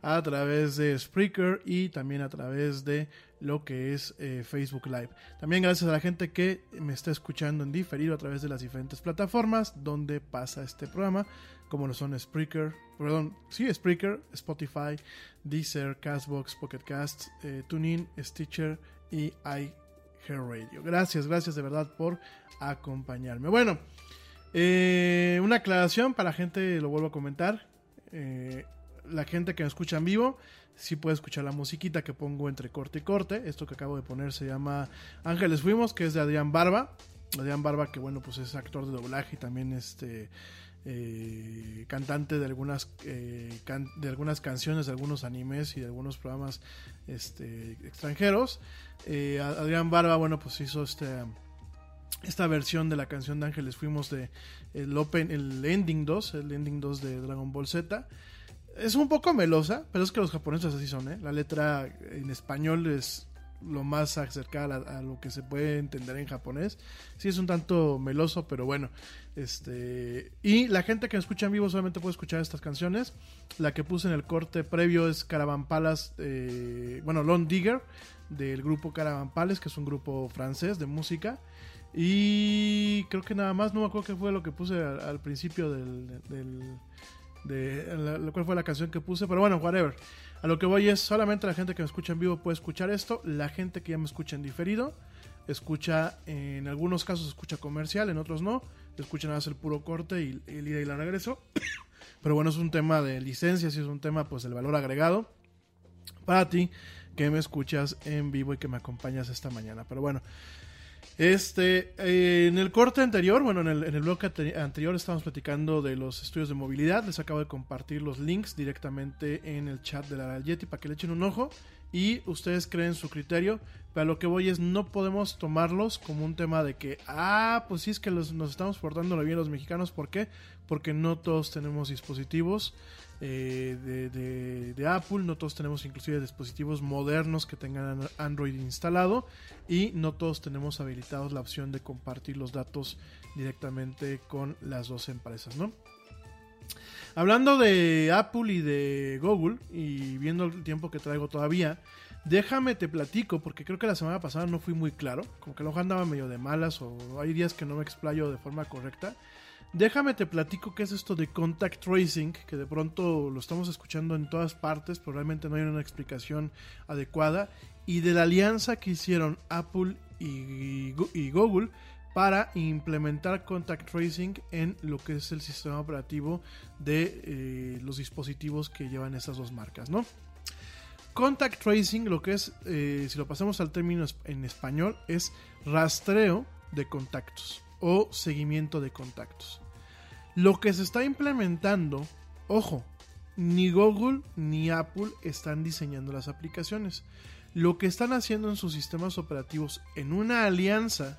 a través de Spreaker y también a través de lo que es eh, Facebook Live. También gracias a la gente que me está escuchando en diferido a través de las diferentes plataformas donde pasa este programa, como lo son Spreaker, perdón, sí, Spreaker, Spotify, Deezer, Castbox, Pocket Cast, eh, TuneIn, Stitcher y iHeartRadio. Gracias, gracias de verdad por acompañarme. Bueno, eh, una aclaración para la gente, lo vuelvo a comentar. Eh, la gente que me escucha en vivo, sí puede escuchar la musiquita que pongo entre corte y corte. Esto que acabo de poner se llama Ángeles Fuimos, que es de Adrián Barba. Adrián Barba, que bueno, pues es actor de doblaje y también este eh, cantante de algunas eh, de algunas canciones, de algunos animes y de algunos programas este, extranjeros. Eh, Adrián Barba, bueno, pues hizo este esta versión de la canción de Ángeles Fuimos de el Open, el Ending 2, el Ending 2 de Dragon Ball Z. Es un poco melosa, pero es que los japoneses así son, ¿eh? La letra en español es lo más acercada a, lo que se puede entender en japonés. Sí es un tanto meloso, pero bueno. Este y la gente que me escucha en vivo solamente puede escuchar estas canciones. La que puse en el corte previo es Caravan Palace, eh, bueno, Lone Digger del grupo Caravan Palace, que es un grupo francés de música. Y creo que nada más, no me acuerdo qué fue lo que puse al, principio del, de la, cuál fue la canción que puse, pero bueno, whatever. A lo que voy es solamente la gente que me escucha en vivo puede escuchar esto, la gente que ya me escucha en diferido escucha en algunos casos escucha comercial, en otros no, escucha nada más el puro corte y el ida y la regreso. Pero bueno, es un tema de licencias y es un tema pues del valor agregado para ti que me escuchas en vivo y que me acompañas esta mañana. Pero bueno, Este, eh, en el corte anterior, bueno, en el, en el bloque ante- anterior estábamos platicando de los estudios de movilidad. Les acabo de compartir los links directamente en el chat de la Yeti para que le echen un ojo y ustedes creen su criterio. Pero a lo que voy es, no podemos tomarlos como un tema de que, ah, pues sí es que los- nos estamos portando bien los mexicanos. ¿Por qué? Porque no todos tenemos dispositivos eh, de, Apple, no todos tenemos inclusive dispositivos modernos que tengan an- Android instalado y no todos tenemos habilitados la opción de compartir los datos directamente con las dos empresas, ¿no? Hablando de Apple y de Google y viendo el tiempo que traigo todavía, déjame te platico porque creo que la semana pasada no fui muy claro, como que lo andaba medio de malas o hay días que no me explayo de forma correcta. Déjame te platico qué es esto de contact tracing, que de pronto lo estamos escuchando en todas partes, pero realmente no hay una explicación adecuada, y de la alianza que hicieron Apple y, Google para implementar contact tracing en lo que es el sistema operativo de eh, los dispositivos que llevan esas dos marcas, ¿no? Contact tracing, lo que es, eh, si lo pasamos al término en español, es rastreo de contactos o seguimiento de contactos. Lo que se está implementando, ojo, ni Google ni Apple están diseñando las aplicaciones. Lo que están haciendo en sus sistemas operativos en una alianza,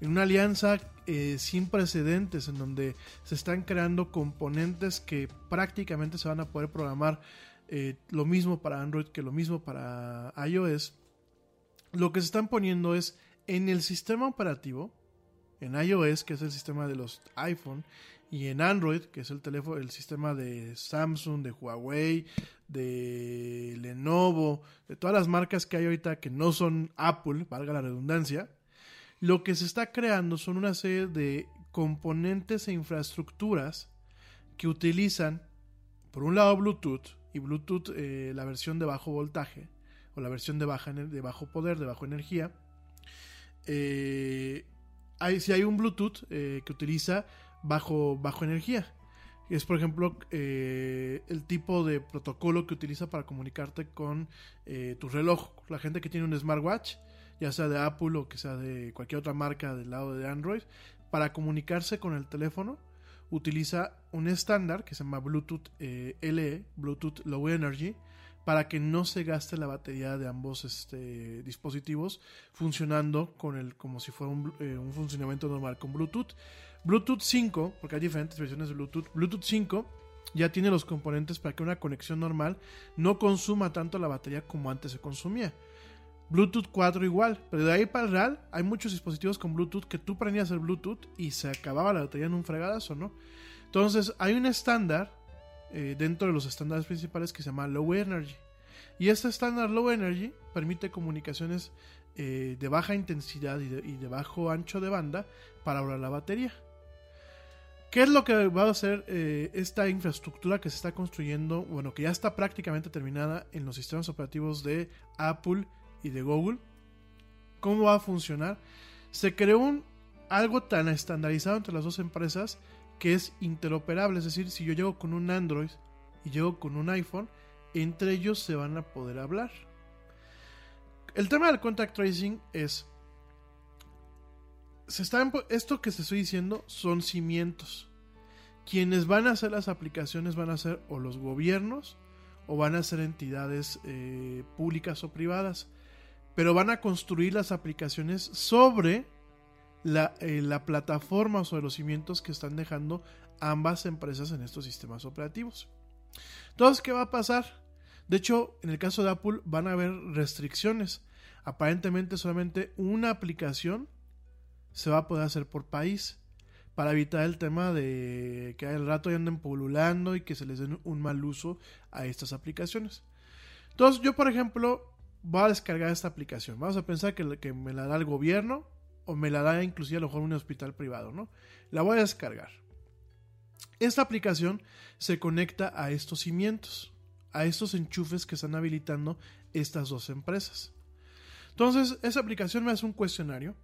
en una alianza eh, sin precedentes, en donde se están creando componentes que prácticamente se van a poder programar eh, lo mismo para Android que lo mismo para iOS, lo que se están poniendo es en el sistema operativo, en iOS, que es el sistema de los iPhone, y en Android, que es el teléfono, el sistema de Samsung, de Huawei, de Lenovo, de todas las marcas que hay ahorita que no son Apple, valga la redundancia, lo que se está creando son una serie de componentes e infraestructuras que utilizan, por un lado, Bluetooth, y Bluetooth, eh, la versión de bajo voltaje, o la versión de, baja, de bajo poder, de bajo energía. Eh, hay, si hay un Bluetooth eh, que utiliza bajo, bajo energía. Es, por ejemplo, eh, el tipo de protocolo que utiliza para comunicarte con eh, tu reloj. La gente que tiene un smartwatch, ya sea de Apple o que sea de cualquier otra marca del lado de Android, para comunicarse con el teléfono, utiliza un estándar que se llama Bluetooth eh, LE, Bluetooth Low Energy, para que no se gaste la batería de ambos este, dispositivos funcionando con el como si fuera un, eh, un funcionamiento normal con Bluetooth. Bluetooth 5, porque hay diferentes versiones de Bluetooth, Bluetooth 5 ya tiene los componentes para que una conexión normal no consuma tanto la batería como antes se consumía. Bluetooth 4 igual, pero de ahí para el real hay muchos dispositivos con Bluetooth que tú prendías el Bluetooth y se acababa la batería en un fregadazo, ¿no? Entonces hay un estándar eh, dentro de los estándares principales que se llama Low Energy. Y este estándar Low Energy permite comunicaciones eh, de baja intensidad y de, bajo ancho de banda para ahorrar la batería. ¿Qué es lo que va a hacer eh, esta infraestructura que se está construyendo? Bueno, que ya está prácticamente terminada en los sistemas operativos de Apple y de Google. ¿Cómo va a funcionar? Se creó un, algo tan estandarizado entre las dos empresas que es interoperable. Es decir, si yo llego con un Android y llego con un iPhone, entre ellos se van a poder hablar. El tema del contact tracing es se está esto que se estoy diciendo son cimientos. Quienes van a hacer las aplicaciones van a ser o los gobiernos o van a ser entidades eh, públicas o privadas. Pero van a construir las aplicaciones sobre la, eh, la plataforma sobre los cimientos que están dejando ambas empresas en estos sistemas operativos. Entonces, ¿qué va a pasar? De hecho, en el caso de Apple van a haber restricciones. Aparentemente solamente una aplicación se va a poder hacer por país para evitar el tema de que al rato ya anden pululando y que se les den un mal uso a estas aplicaciones. Entonces, yo, por ejemplo, voy a descargar esta aplicación. Vamos a pensar que me la da el gobierno o me la da inclusive a lo mejor un hospital privado, ¿no? La voy a descargar. Esta aplicación se conecta a estos cimientos, a estos enchufes que están habilitando estas dos empresas. Entonces, esa aplicación me hace un cuestionario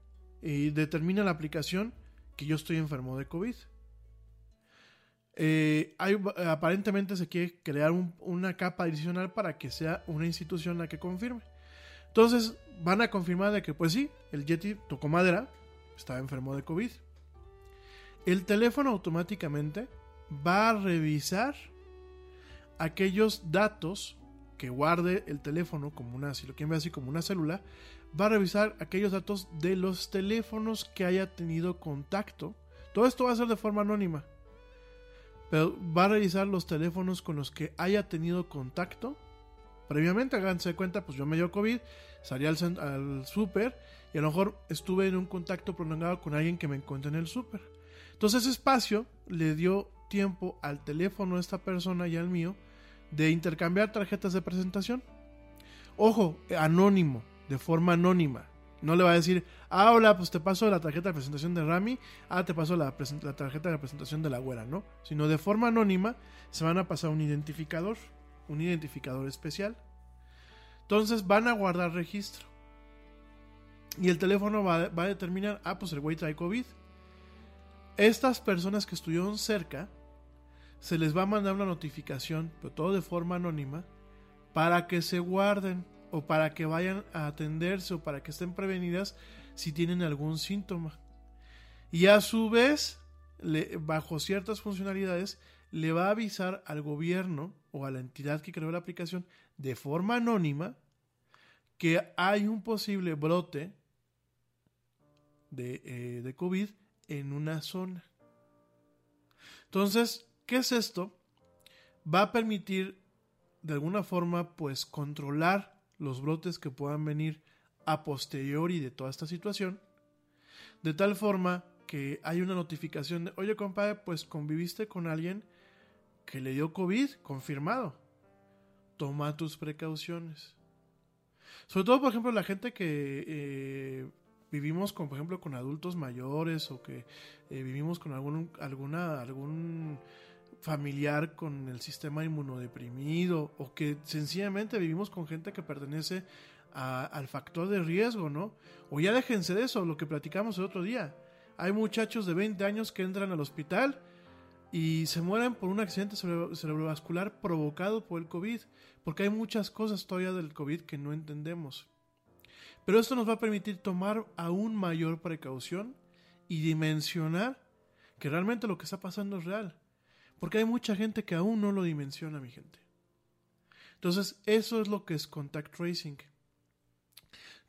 y determina la aplicación que yo estoy enfermo de COVID. Eh, aparentemente se quiere crear un- una capa adicional para que sea una institución la que confirme. Entonces van a confirmar de que pues sí, el Yeti tocó madera, estaba enfermo de COVID. El teléfono automáticamente va a revisar aquellos datos que guarde el teléfono como una, si lo quieren ver así como una célula, va a revisar aquellos datos de los teléfonos que haya tenido contacto. Todo esto va a ser de forma anónima. Pero va a revisar los teléfonos con los que haya tenido contacto. Previamente, háganse cuenta, pues yo me dio COVID, salí al, súper y a lo mejor estuve en un contacto prolongado con alguien que me encontré en el súper. Entonces ese espacio le dio tiempo al teléfono de esta persona y al mío de intercambiar tarjetas de presentación. Ojo, eh, anónimo, de forma anónima. No le va a decir, ah, hola, pues te paso la tarjeta de presentación de Rami, ah, te paso la, la tarjeta de presentación de la güera, ¿no? Sino de forma anónima se van a pasar un identificador, un identificador especial. Entonces van a guardar registro. Y el teléfono va, va a determinar, ah, pues el güey trae COVID. Estas personas que estuvieron cerca, se les va a mandar una notificación, pero todo de forma anónima, para que se guarden o para que vayan a atenderse o para que estén prevenidas si tienen algún síntoma. Y a su vez, bajo ciertas funcionalidades, le va a avisar al gobierno o a la entidad que creó la aplicación de forma anónima que hay un posible brote de, eh, de COVID en una zona. Entonces, ¿qué es esto? Va a permitir de alguna forma pues controlar los brotes que puedan venir a posteriori de toda esta situación, de tal forma que hay una notificación de, oye compadre, pues conviviste con alguien que le dio COVID, confirmado. Toma tus precauciones. Sobre todo, por ejemplo, la gente que eh, vivimos con, por ejemplo, con adultos mayores o que eh, vivimos con algún, alguna, algún familiar con el sistema inmunodeprimido o que sencillamente vivimos con gente que pertenece al factor de riesgo, ¿no? O ya déjense de eso, lo que platicamos el otro día. Hay muchachos de 20 años que entran al hospital y se mueren por un accidente cerebro- cerebrovascular provocado por el COVID, porque hay muchas cosas todavía del COVID que no entendemos. Pero esto nos va a permitir tomar aún mayor precaución y dimensionar que realmente lo que está pasando es real. Porque hay mucha gente que aún no lo dimensiona, mi gente. Entonces, eso es lo que es contact tracing.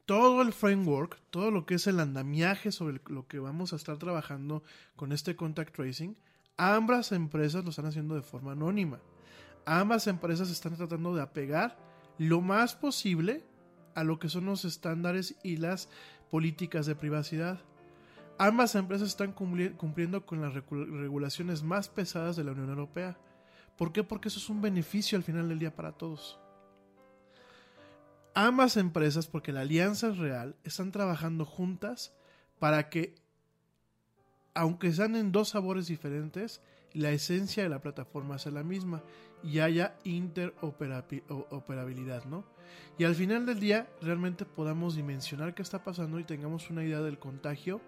Todo el framework, todo lo que es el andamiaje sobre lo que vamos a estar trabajando con este contact tracing, ambas empresas lo están haciendo de forma anónima. Ambas empresas están tratando de apegar lo más posible a lo que son los estándares y las políticas de privacidad. Ambas empresas están cumpli- cumpliendo con las regulaciones más pesadas de la Unión Europea. ¿Por qué? Porque eso es un beneficio al final del día para todos. Ambas empresas, porque la alianza es real, están trabajando juntas para que, aunque sean en dos sabores diferentes, la esencia de la plataforma sea la misma y haya interoperabilidad, ¿no? Y al final del día realmente podamos dimensionar qué está pasando y tengamos una idea del contagio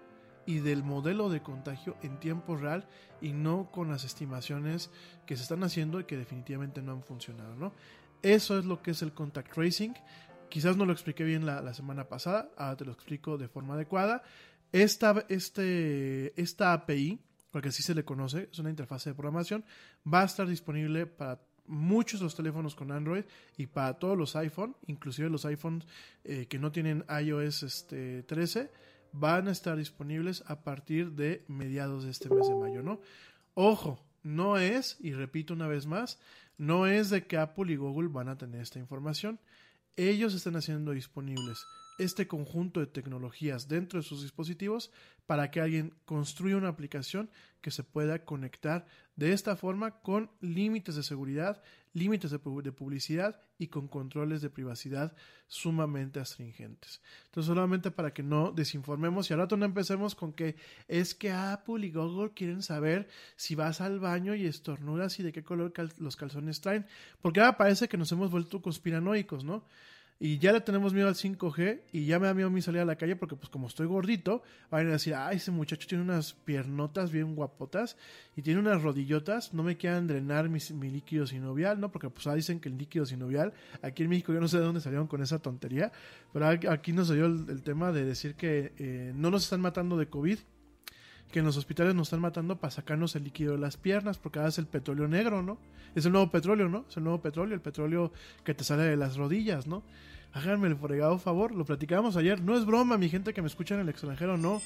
y del modelo de contagio en tiempo real y no con las estimaciones que se están haciendo y que definitivamente no han funcionado, ¿no? Eso es lo que es el contact tracing. Quizás no lo expliqué bien la, la semana pasada, ahora te lo explico de forma adecuada. Esta, este, esta API, porque así se le conoce, es una interfaz de programación, va a estar disponible para muchos los teléfonos con Android y para todos los iPhone, inclusive los iPhones eh, que no tienen iOS este, 13, van a estar disponibles a partir de mediados de este mes de mayo, ¿no? Ojo, no es, y repito una vez más, no es de que Apple y Google van a tener esta información. Ellos están haciendo disponibles este conjunto de tecnologías dentro de sus dispositivos para que alguien construya una aplicación que se pueda conectar de esta forma con límites de seguridad, límites de, pu- de publicidad y con controles de privacidad sumamente astringentes. Entonces, solamente para que no desinformemos y al rato no empecemos con que es que Apple y Google quieren saber si vas al baño y estornudas y de qué color los calzones traen, porque ahora parece que nos hemos vuelto conspiranoicos, ¿no? Y ya le tenemos miedo al 5G y ya me da miedo a mí salir a la calle porque pues como estoy gordito, van a decir, ay, ese muchacho tiene unas piernotas bien guapotas y tiene unas rodillotas, no me quieran drenar mi, líquido sinovial, ¿no? Porque pues ah, dicen que el líquido sinovial, aquí en México yo no sé de dónde salieron con esa tontería, pero aquí- nos dio el, el tema de decir que eh, no nos están matando de COVID, que en los hospitales nos están matando para sacarnos el líquido de las piernas, porque ahora es el petróleo negro, ¿no? Es el nuevo petróleo, ¿no? Es el nuevo petróleo, el petróleo que te sale de las rodillas, ¿no? Háganme el fregado favor, lo platicábamos ayer, no es broma, mi gente que me escucha en el extranjero, no.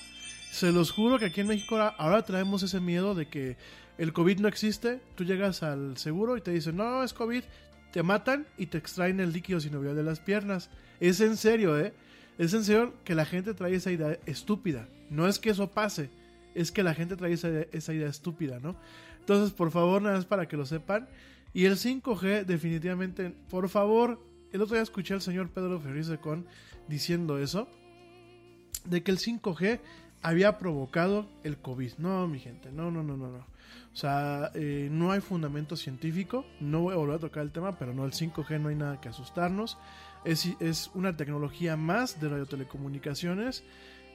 Se los juro que aquí en México ahora, traemos ese miedo de que el COVID no existe, tú llegas al seguro y te dicen, no, es COVID, te matan y te extraen el líquido sinovial de las piernas. Es en serio, ¿eh? Es en serio que la gente trae esa idea estúpida. No es que eso pase, es que la gente trae esa, esa idea estúpida, ¿no? Entonces, por favor, nada más para que lo sepan. Y el 5G, definitivamente, por favor, el otro día escuché al señor Pedro Ferriz de Con diciendo eso, de que el 5G había provocado el COVID. No, mi gente, no, no, no, no, no. O sea, eh, no hay fundamento científico. No voy a volver a tocar el tema, pero no, el 5G no hay nada que asustarnos. Es, es una tecnología más de radiotelecomunicaciones.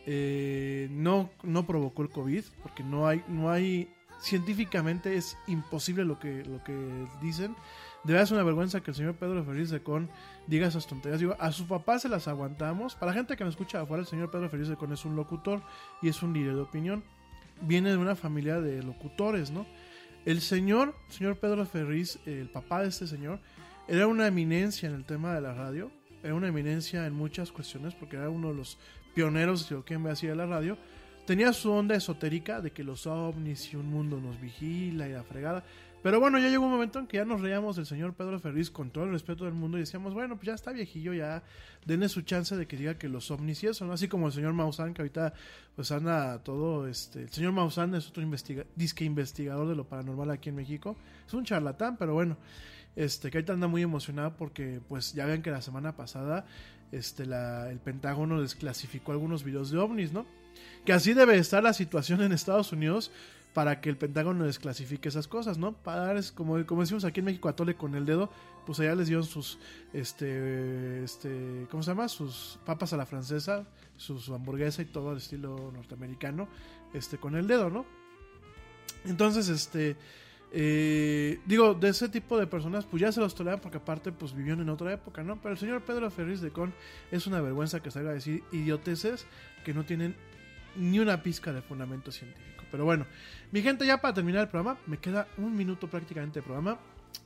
Eh, no, no provocó el COVID, porque no hay, no hay, científicamente es imposible lo que, lo que dicen. De verdad es una vergüenza que el señor Pedro Ferriz de Con diga esas tonterías. Digo, a su papá se las aguantamos. Para la gente que me escucha afuera, el señor Pedro Ferriz de Con es un locutor y es un líder de opinión. Viene de una familia de locutores, ¿no? El señor, señor Pedro Ferriz, el papá de este señor, era una eminencia en el tema de la radio. Era una eminencia en muchas cuestiones porque era uno de los pioneros, si lo quieren ver así, de la radio. Tenía su onda esotérica de que los ovnis y un mundo nos vigila y la fregada. Pero bueno, ya llegó un momento en que ya nos reíamos del señor Pedro Ferriz con todo el respeto del mundo y decíamos, bueno, pues ya está viejillo, ya denle su chance de que diga que los ovnis y eso, ¿no? Así como el señor Maussan, que ahorita pues anda todo, este, el señor Maussan es otro disque investigador de lo paranormal aquí en México. Es un charlatán, pero bueno, este, que ahorita anda muy emocionado porque pues ya ven que la semana pasada este, la, el Pentágono desclasificó algunos videos de ovnis, ¿no? Que así debe estar la situación en Estados Unidos para que el Pentágono desclasifique esas cosas, ¿no? Para dar, es como, como decimos aquí en México, a tole con el dedo, pues allá les dieron sus, este, este, ¿cómo se llama? Sus papas a la francesa, su, hamburguesa y todo al estilo norteamericano, este, con el dedo, ¿no? Entonces, este, eh, digo, de ese tipo de personas, pues ya se los toleran porque aparte, pues vivieron en otra época, ¿no? Pero el señor Pedro Ferriz de Con es una vergüenza que salga a decir idioteces que no tienen ni una pizca de fundamento científico. Pero bueno, mi gente, ya para terminar el programa, me queda un minuto prácticamente de programa.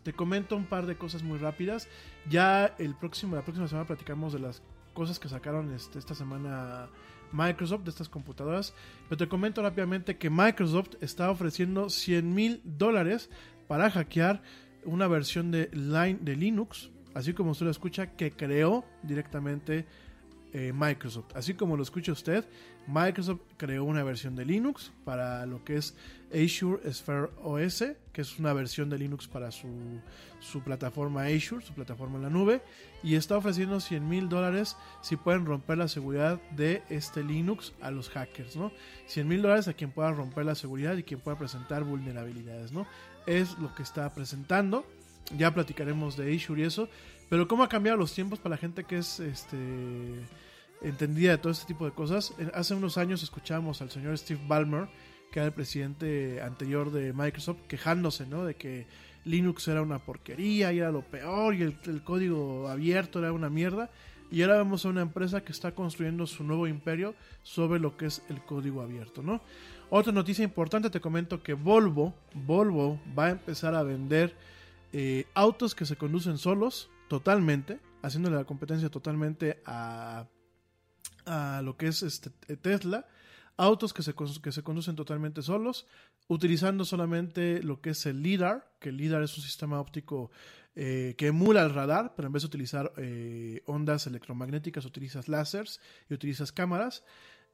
Te comento un par de cosas muy rápidas. Ya el próximo, la próxima semana platicamos de las cosas que sacaron este, esta semana Microsoft de estas computadoras. Pero te comento rápidamente que Microsoft está ofreciendo 100 mil dólares para hackear una versión de, Line, de Linux, así como usted lo escucha, que creó directamente eh, Microsoft. Así como lo escucha usted, Microsoft creó una versión de Linux para lo que es Azure Sphere OS, que es una versión de Linux para su, su plataforma Azure, su plataforma en la nube, y está ofreciendo 100 mil dólares si pueden romper la seguridad de este Linux a los hackers, ¿no? 100 mil dólares a quien pueda romper la seguridad y quien pueda presentar vulnerabilidades, ¿no? Es lo que está presentando. Ya platicaremos de Azure y eso. Pero cómo ha cambiado los tiempos para la gente que es este entendida de todo este tipo de cosas. Hace unos años escuchábamos al señor Steve Ballmer, que era el presidente anterior de Microsoft, quejándose, ¿no? De que Linux era una porquería y era lo peor y el, el código abierto era una mierda. Y ahora vemos a una empresa que está construyendo su nuevo imperio sobre lo que es el código abierto, ¿no? Otra noticia importante, te comento que Volvo, Volvo va a empezar a vender eh, autos que se conducen solos, totalmente, haciéndole la competencia totalmente a, a lo que es este, Tesla. Autos que se, que se conducen totalmente solos, utilizando solamente lo que es el LIDAR, que el LIDAR es un sistema óptico eh, que emula el radar, pero en vez de utilizar eh, ondas electromagnéticas, utilizas láseres y utilizas cámaras.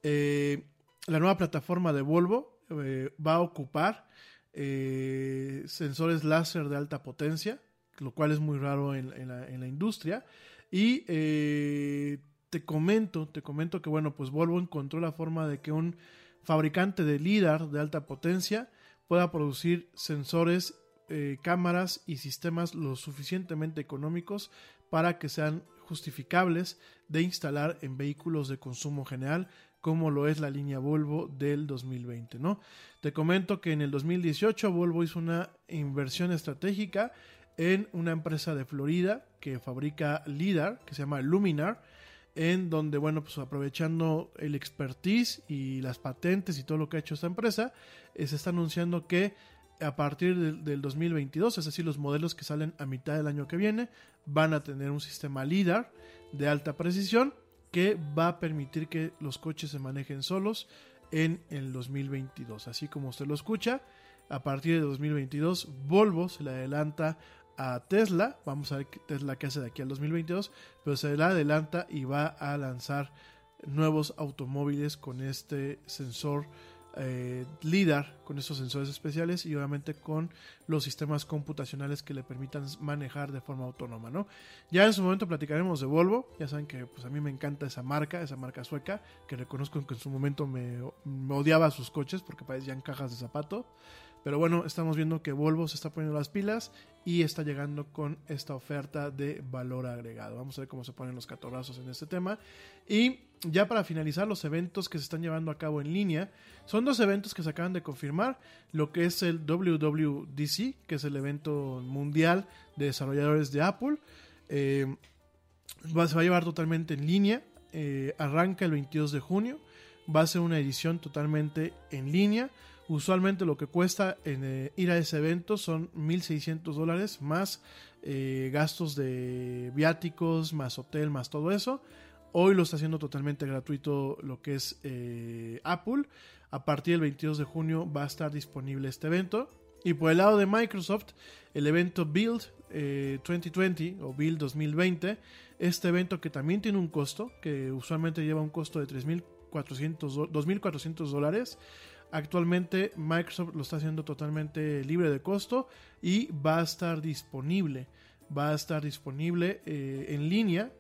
Eh, la nueva plataforma de Volvo va a ocupar sensores láser de alta potencia, lo cual es muy raro en, la, industria. Y te comento, te comento que bueno, pues Volvo encontró la forma de que un fabricante de LIDAR de alta potencia pueda producir sensores, eh, cámaras y sistemas lo suficientemente económicos para que sean justificables de instalar en vehículos de consumo general como lo es la línea Volvo del 2020, ¿no? Te comento que en el 2018 Volvo hizo una inversión estratégica en una empresa de Florida que fabrica LIDAR, que se llama Luminar, en donde, bueno, pues aprovechando el expertise y las patentes y todo lo que ha hecho esta empresa, eh, se está anunciando que a partir del, del 2022, es decir, los modelos que salen a mitad del año que viene, van a tener un sistema LIDAR de alta precisión que va a permitir que los coches se manejen solos en el 2022. Así como usted lo escucha, a partir de 2022 Volvo se le adelanta a Tesla, vamos a ver qué Tesla que hace de aquí al 2022, pero se le adelanta y va a lanzar nuevos automóviles con este sensor eh, LIDAR, con estos sensores especiales y obviamente con los sistemas computacionales que le permitan manejar de forma autónoma, ¿no? Ya en su momento platicaremos de Volvo, ya saben que pues a mí me encanta esa marca, esa marca sueca, que reconozco que en su momento me, me odiaba sus coches porque parecían cajas de zapato, pero bueno, estamos viendo que Volvo se está poniendo las pilas y está llegando con esta oferta de valor agregado. Vamos a ver cómo se ponen los catorrazos en este tema. Y ya para finalizar, los eventos que se están llevando a cabo en línea. Son dos eventos que se acaban de confirmar. Lo que es el WWDC, que es el evento mundial de desarrolladores de Apple. Eh, va, se va a llevar totalmente en línea. Eh, arranca el 22 de junio. Va a ser una edición totalmente en línea. Usualmente lo que cuesta eh, ir a ese evento son 1.600 dólares más eh, gastos de viáticos, más hotel, más todo eso. Hoy lo está haciendo totalmente gratuito lo que es eh, Apple. A partir del 22 de junio va a estar disponible este evento. Y por el lado de Microsoft, el evento Build 2020 o Build 2020, este evento que también tiene un costo, que usualmente lleva un costo de 3.400, 2.400 dólares. Actualmente Microsoft lo está haciendo totalmente libre de costo y va a estar disponible. Va a estar disponible eh, en línea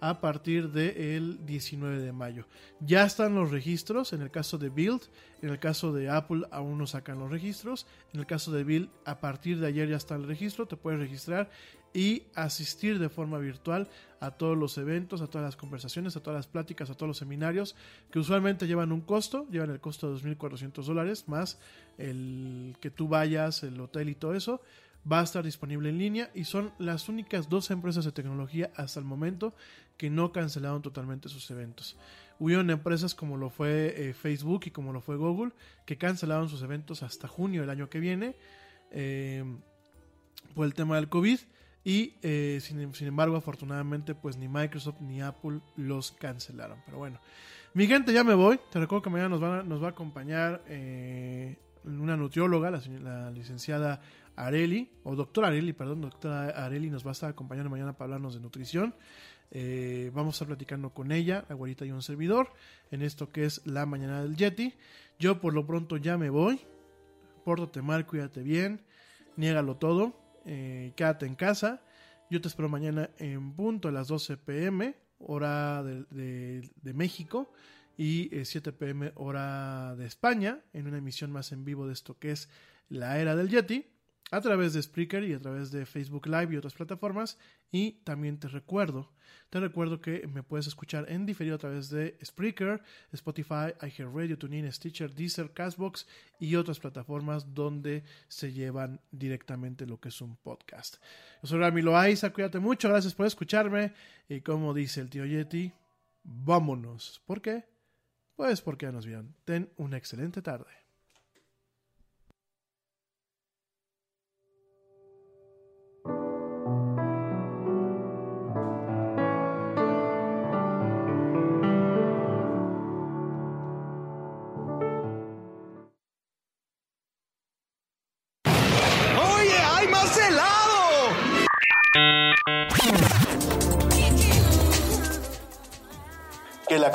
a partir del 19 de mayo. Ya están los registros en el caso de Build, en el caso de Apple aún no sacan los registros, en el caso de Build a partir de ayer ya está el registro, te puedes registrar y asistir de forma virtual a todos los eventos, a todas las conversaciones, a todas las pláticas, a todos los seminarios que usualmente llevan un costo, llevan el costo de 2.400 dólares más el que tú vayas, el hotel y todo eso va a estar disponible en línea y son las únicas dos empresas de tecnología hasta el momento que no cancelaron totalmente sus eventos. Hubieron empresas como lo fue eh, Facebook y como lo fue Google que cancelaron sus eventos hasta junio del año que viene eh, por el tema del COVID y eh, sin, embargo afortunadamente pues ni Microsoft ni Apple los cancelaron. Pero bueno, mi gente ya me voy. Te recuerdo que mañana nos va, nos va a acompañar una nutrióloga, la, la licenciada Areli, o doctora Areli, perdón, doctora Areli nos va a estar acompañando mañana para hablarnos de nutrición. Eh, vamos a estar platicando con ella, abuelita y un servidor, en esto que es la mañana del Yeti. Yo por lo pronto ya me voy. Pórtate mal, cuídate bien, niégalo todo, eh, quédate en casa. Yo te espero mañana en punto a las 12 pm, hora de, México, y eh, 7 pm, hora de España, en una emisión más en vivo de esto que es la era del Yeti a través de Spreaker y a través de Facebook Live y otras plataformas. Y también te recuerdo, te recuerdo que me puedes escuchar en diferido a través de Spreaker, Spotify, iHeartRadio, TuneIn, Stitcher, Deezer, Castbox y otras plataformas donde se llevan directamente lo que es un podcast. Yo soy Rami Loaiza, cuídate mucho, gracias por escucharme. Y como dice el tío Yeti, vámonos. ¿Por qué? Pues porque ya nos vieron. Ten una excelente tarde.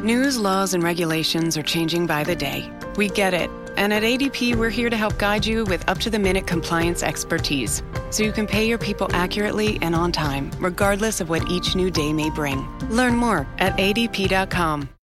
News, laws, and regulations are changing by the day. We get it. And at ADP, we're here to help guide you with up to the minute compliance expertise so you can pay your people accurately and on time, regardless of what each new day may bring. Learn more at adp.com.